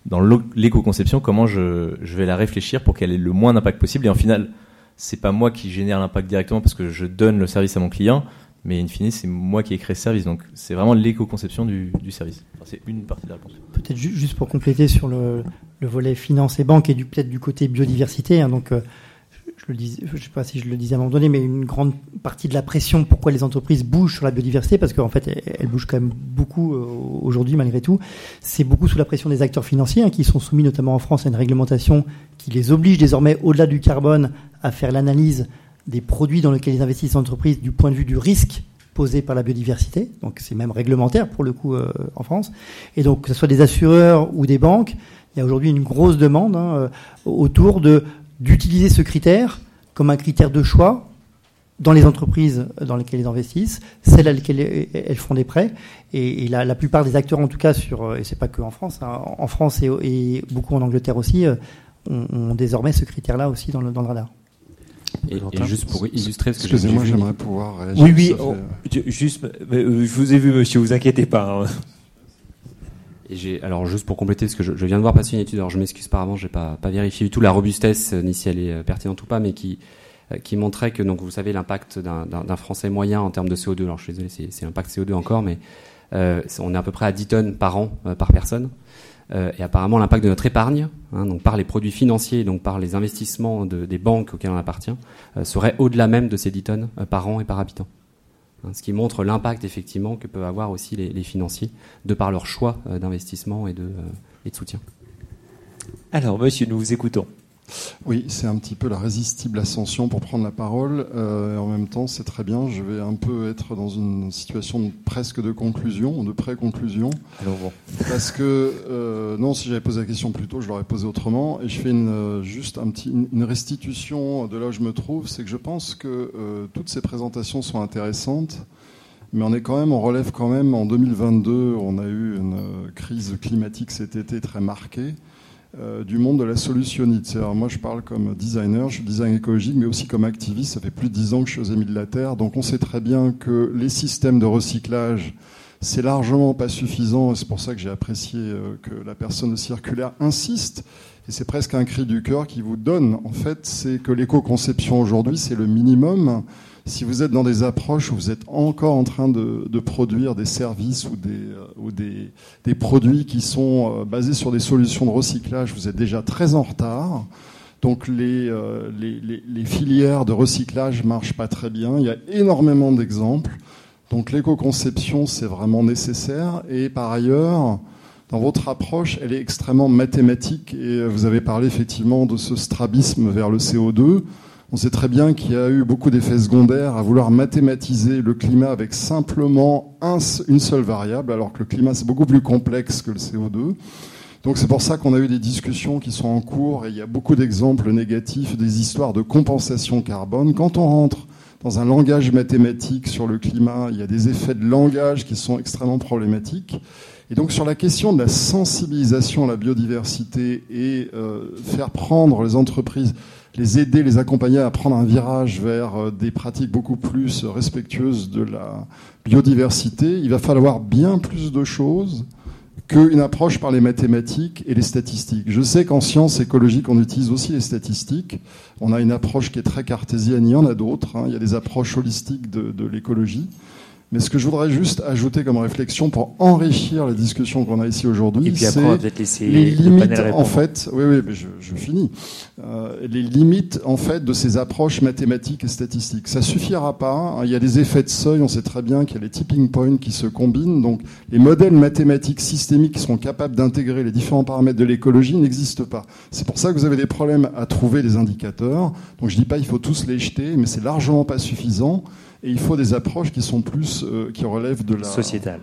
dans l'éco-conception. Comment je, je vais la réfléchir pour qu'elle ait le moins d'impact possible. Et en final, c'est pas moi qui génère l'impact directement parce que je donne le service à mon client mais in fine, c'est moi qui ai créé ce service. Donc, c'est vraiment l'éco-conception du, du, service. C'est une partie de la réponse. Peut-être juste pour compléter sur le, le volet finance et banque et du, peut-être du côté biodiversité. Hein, donc, euh, je le dis, je sais pas si je le disais à un moment donné, mais une grande partie de la pression, pourquoi les entreprises bougent sur la biodiversité, parce qu'en fait, elles, bougent quand même beaucoup euh, aujourd'hui, malgré tout. C'est beaucoup sous la pression des acteurs financiers, hein, qui sont soumis notamment en France à une réglementation qui les oblige désormais, au-delà du carbone, à faire l'analyse des produits dans lesquels ils investissent les entreprises du point de vue du risque posé par la biodiversité. Donc c'est même réglementaire pour le coup euh, en France. Et donc que ce soit des assureurs ou des banques, il y a aujourd'hui une grosse demande hein, euh, autour de d'utiliser ce critère comme un critère de choix dans les entreprises dans lesquelles ils investissent, celles à lesquelles elles font des prêts, et, la, la, plupart des acteurs, en tout cas sur, euh, et c'est pas que en France, hein, en France et, beaucoup en Angleterre aussi, ont, ont désormais ce critère-là aussi dans le, dans le radar. Et, et juste pour illustrer ce que Excusez-moi, j'ai vu- j'aimerais pouvoir. Oui, oui, on- ju- juste, mais, euh, je vous ai vu, monsieur, vous inquiétez pas. hein. Et j'ai, alors juste pour compléter, parce que je, viens de voir passer une étude, alors je m'excuse par avance, j'ai pas, pas vérifié du tout la robustesse, euh, ni si elle est euh, pertinente ou pas, mais qui, euh, qui montrait que, donc vous savez, l'impact d'un, Français moyen en termes de CO2, alors je suis désolé, c'est, l'impact CO2 encore, mais on est à peu près à 10 tonnes par an, par personne. Et apparemment, l'impact de notre épargne, hein, donc par les produits financiers, donc par les investissements de- des banques auxquelles on appartient, serait au-delà même de ces 10 tonnes par an et par habitant. Hein, ce qui montre l'impact effectivement que peuvent avoir aussi les, financiers de par leur choix euh, d'investissement euh, et de soutien. Alors, monsieur, nous vous écoutons. Oui, c'est un petit peu la résistible ascension pour prendre la parole. Euh, et en même temps, c'est très bien. Je vais un peu être dans une situation de, presque de conclusion, de pré-conclusion. Allons bon. Parce que, euh, non, si j'avais posé la question plus tôt, je l'aurais posée autrement. Et je fais une, euh, juste un petit, une- restitution de là où je me trouve. C'est que je pense que euh, toutes ces présentations sont intéressantes. Mais on est quand même, on relève quand même en 2022, on a eu une crise climatique cet été très marquée euh, du monde de la solutionnite. C'est-à-dire, moi, je parle comme designer, je suis design écologique, mais aussi comme activiste. Ça fait plus de dix ans que je suis aux Amis de la Terre. Donc, on sait très bien que les systèmes de recyclage, c'est largement pas suffisant. C'est pour ça que j'ai apprécié euh, que la personne circulaire insiste. Et c'est presque un cri du cœur qui vous donne. En fait, c'est que l'éco-conception aujourd'hui, c'est le minimum. Si vous êtes dans des approches où vous êtes encore en train de, produire des services ou des, euh, produits qui sont euh, basés sur des solutions de recyclage, vous êtes déjà très en retard. Donc les, euh, les, filières de recyclage marchent pas très bien. Il y a énormément d'exemples. Donc l'éco-conception, c'est vraiment nécessaire. Et par ailleurs, dans votre approche, elle est extrêmement mathématique. Et vous avez parlé effectivement de ce strabisme vers le CO2. On sait très bien qu'il y a eu beaucoup d'effets secondaires à vouloir mathématiser le climat avec simplement une seule variable, alors que le climat c'est beaucoup plus complexe que le CO2. Donc c'est pour ça qu'on a eu des discussions qui sont en cours et il y a beaucoup d'exemples négatifs, des histoires de compensation carbone. Quand on rentre dans un langage mathématique sur le climat, il y a des effets de langage qui sont extrêmement problématiques. Et donc sur la question de la sensibilisation à la biodiversité et euh, faire prendre les entreprises, les aider, les accompagner à prendre un virage vers euh, des pratiques beaucoup plus respectueuses de la biodiversité, il va falloir bien plus de choses qu'une approche par les mathématiques et les statistiques. Je sais qu'en sciences écologiques, on utilise aussi les statistiques. On a une approche qui est très cartésienne, il y en a d'autres. hein. Il y a des approches holistiques de, de l'écologie. Mais ce que je voudrais juste ajouter comme réflexion pour enrichir la discussion qu'on a ici aujourd'hui, c'est les le limites, en fait, oui, oui, mais je, je finis. Euh, les limites, en fait, de ces approches mathématiques et statistiques. Ça suffira pas. hein. Il y a des effets de seuil. On sait très bien qu'il y a les tipping points qui se combinent. Donc, les modèles mathématiques systémiques qui sont capables d'intégrer les différents paramètres de l'écologie n'existent pas. C'est pour ça que vous avez des problèmes à trouver des indicateurs. Donc, je dis pas il faut tous les jeter, mais c'est largement pas suffisant. Et il faut des approches qui sont plus, euh, qui relèvent de la Sociétal.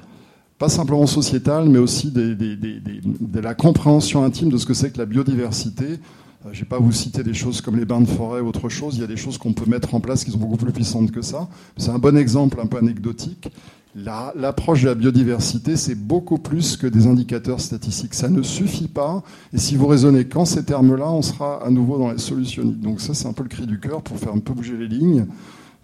pas simplement sociétale, mais aussi des- des- des- des- de la compréhension intime de ce que c'est que la biodiversité. Euh, Je ne vais pas vous citer des choses comme les bains de forêt ou autre chose. Il y a des choses qu'on peut mettre en place qui sont beaucoup plus puissantes que ça. C'est un bon exemple, un peu anecdotique. La- L'approche de la biodiversité, c'est beaucoup plus que des indicateurs statistiques. Ça ne suffit pas. Et si vous raisonnez qu'en ces termes-là, on sera à nouveau dans la solutionnite. Donc ça, c'est un peu le cri du cœur pour faire un peu bouger les lignes.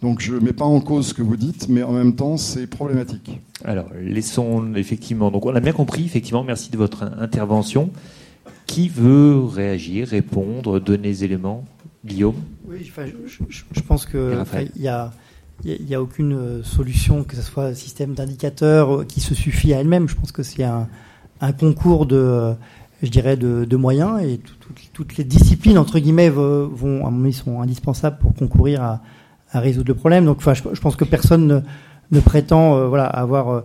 Donc je ne mets pas en cause ce que vous dites, mais en même temps, c'est problématique. Alors, laissons effectivement. Donc, on a bien compris, effectivement, merci de votre intervention. Qui veut réagir, répondre, donner des éléments? Guillaume? Oui, enfin, je, je- je pense Et que Raphaël? enfin, il y a, y a- il y a aucune euh, solution, que ce soit un système d'indicateurs euh, qui se suffit à elle-même. Je pense que c'est un, un concours de, euh, je dirais, de, de moyens et tout- tout- toutes les disciplines entre guillemets vont, vont, à mon avis, sont indispensables pour concourir à, à résoudre le problème. Donc, enfin, je, pense que personne ne, prétend, euh, voilà, avoir euh,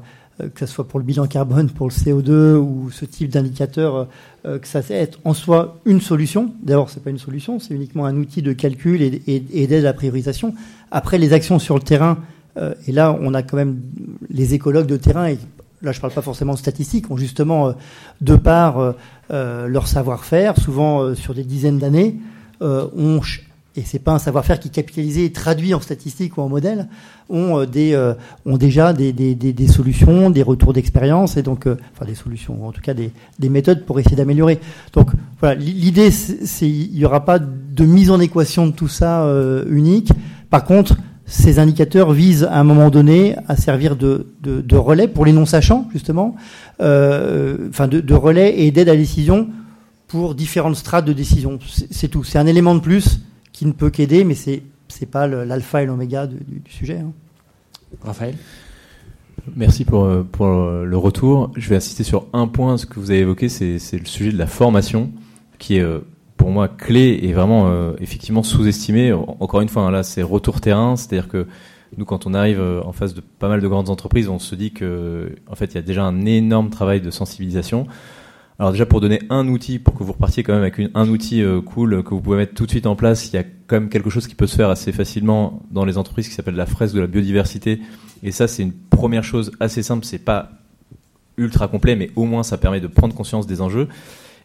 que ce soit pour le bilan carbone, pour le CO2 ou ce type d'indicateur, euh, que ça être en soi une solution. D'abord, c'est pas une solution, c'est uniquement un outil de calcul et, d'aide à la priorisation. Après, les actions sur le terrain, et là, on a quand même les écologues de terrain, et là, je parle pas forcément de statistiques, ont justement, de par euh, leur savoir-faire, souvent sur des dizaines d'années, ont et c'est pas un savoir-faire qui est capitalisé et traduit en statistiques ou en modèles, ont, euh, des, euh, ont déjà des, des, des, des, solutions, des retours d'expérience, et donc, euh, enfin des solutions, en tout cas des, des méthodes pour essayer d'améliorer. Donc voilà, l'idée, c'est il n'y aura pas de mise en équation de tout ça unique. Par contre, ces indicateurs visent à un moment donné à servir de, de, de relais pour les non-sachants, justement, enfin de, de relais et d'aide à la décision pour différentes strates de décision. C'est tout. C'est un élément de plus qui ne peut qu'aider, mais c'est c'est pas l'alpha et l'oméga du, sujet. Hein. Raphaël? Merci pour, euh, pour le retour. Je vais insister sur un point, ce que vous avez évoqué, c'est le sujet de la formation, qui est euh, pour moi clé et vraiment euh, effectivement sous-estimé. Encore une fois, hein, là, c'est retour terrain, c'est-à-dire que nous, quand on arrive en face de pas mal de grandes entreprises, on se dit que en fait, il y a déjà un énorme travail de sensibilisation. Alors déjà pour donner un outil, pour que vous repartiez quand même avec un outil euh, cool que vous pouvez mettre tout de suite en place, il y a quand même quelque chose qui peut se faire assez facilement dans les entreprises qui s'appelle la fresque de la biodiversité. Et ça c'est une première chose assez simple, c'est pas ultra complet, mais au moins ça permet de prendre conscience des enjeux.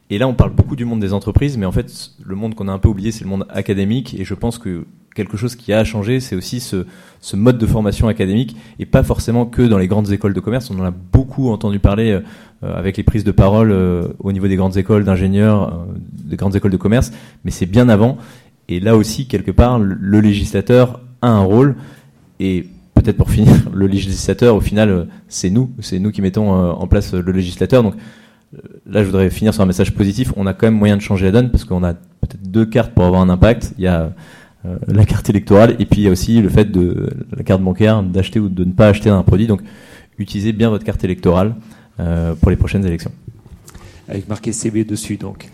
Et là on parle beaucoup du monde des entreprises, mais en fait le monde qu'on a un peu oublié c'est le monde académique. Et je pense que quelque chose qui a changé, c'est aussi ce, mode de formation académique, et pas forcément que dans les grandes écoles de commerce. On en a beaucoup entendu parler euh, avec les prises de parole euh, au niveau des grandes écoles d'ingénieurs, euh, des grandes écoles de commerce, mais c'est bien avant. Et là aussi, quelque part, le législateur a un rôle. Et peut-être pour <laughs> finir, le législateur, au final, c'est nous, c'est nous qui mettons en place le législateur. Donc là, je voudrais finir sur un message positif. On a quand même moyen de changer la donne parce qu'on a peut-être deux cartes pour avoir un impact. Il y a la carte électorale et puis il y a aussi le fait de la carte bancaire d'acheter ou de ne pas acheter un produit. Donc utilisez bien votre carte électorale. Euh, pour les prochaines élections. Avec marqué CB dessus, donc.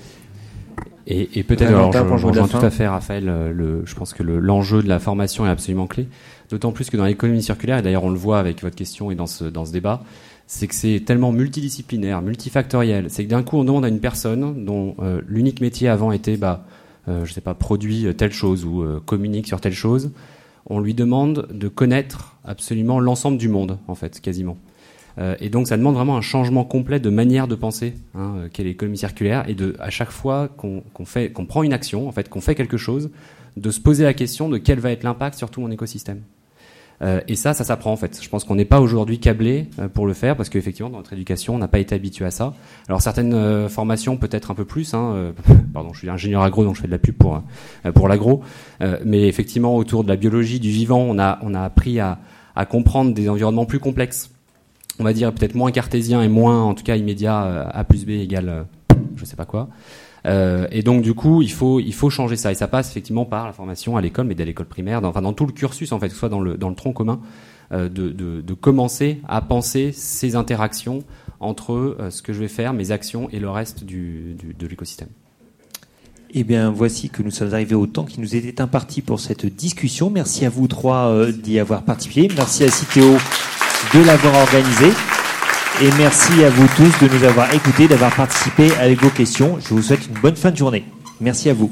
Et, et peut-être, alors, je, je rejoins tout à fait, Raphaël. Euh, le, je pense que l'enjeu de la formation est absolument clé. D'autant plus que dans l'économie circulaire, et d'ailleurs on le voit avec votre question et dans ce, dans ce débat, c'est que c'est tellement multidisciplinaire, multifactoriel. C'est que d'un coup, on demande à une personne dont euh, l'unique métier avant était, bah, euh, je sais pas, produit telle chose ou communique sur telle chose, on lui demande de connaître absolument l'ensemble du monde, en fait, quasiment. Euh, et donc ça demande vraiment un changement complet de manière de penser hein, euh, qu'est l'économie circulaire et de à chaque fois qu'on fait qu'on prend une action en fait qu'on fait quelque chose de se poser la question de quel va être l'impact sur tout mon écosystème euh, et ça ça s'apprend en fait. Je pense qu'on n'est pas aujourd'hui câblé euh, pour le faire parce qu'effectivement dans notre éducation on n'a pas été habitué à ça. Alors certaines formations peut-être un peu plus hein, <laughs> pardon je suis ingénieur agro donc je fais de la pub pour pour l'agro. Mais effectivement autour de la biologie du vivant on a on a appris à à comprendre des environnements plus complexes. On va dire peut-être moins cartésien et moins en tout cas immédiat euh, a plus b égale euh, je sais pas quoi euh, et donc du coup il faut il faut changer ça et ça passe effectivement par la formation à l'école mais dès l'école primaire dans, enfin dans tout le cursus en fait que ce soit dans le dans le tronc commun de, de, de, commencer à penser ces interactions entre ce que je vais faire mes actions et le reste du, du de l'écosystème eh bien, voici que nous sommes arrivés au temps qui nous était imparti pour cette discussion. Merci à vous trois d'y avoir participé. Merci à Citéo de l'avoir organisé. Et merci à vous tous de nous avoir écoutés, d'avoir participé avec vos questions. Je vous souhaite une bonne fin de journée. Merci à vous.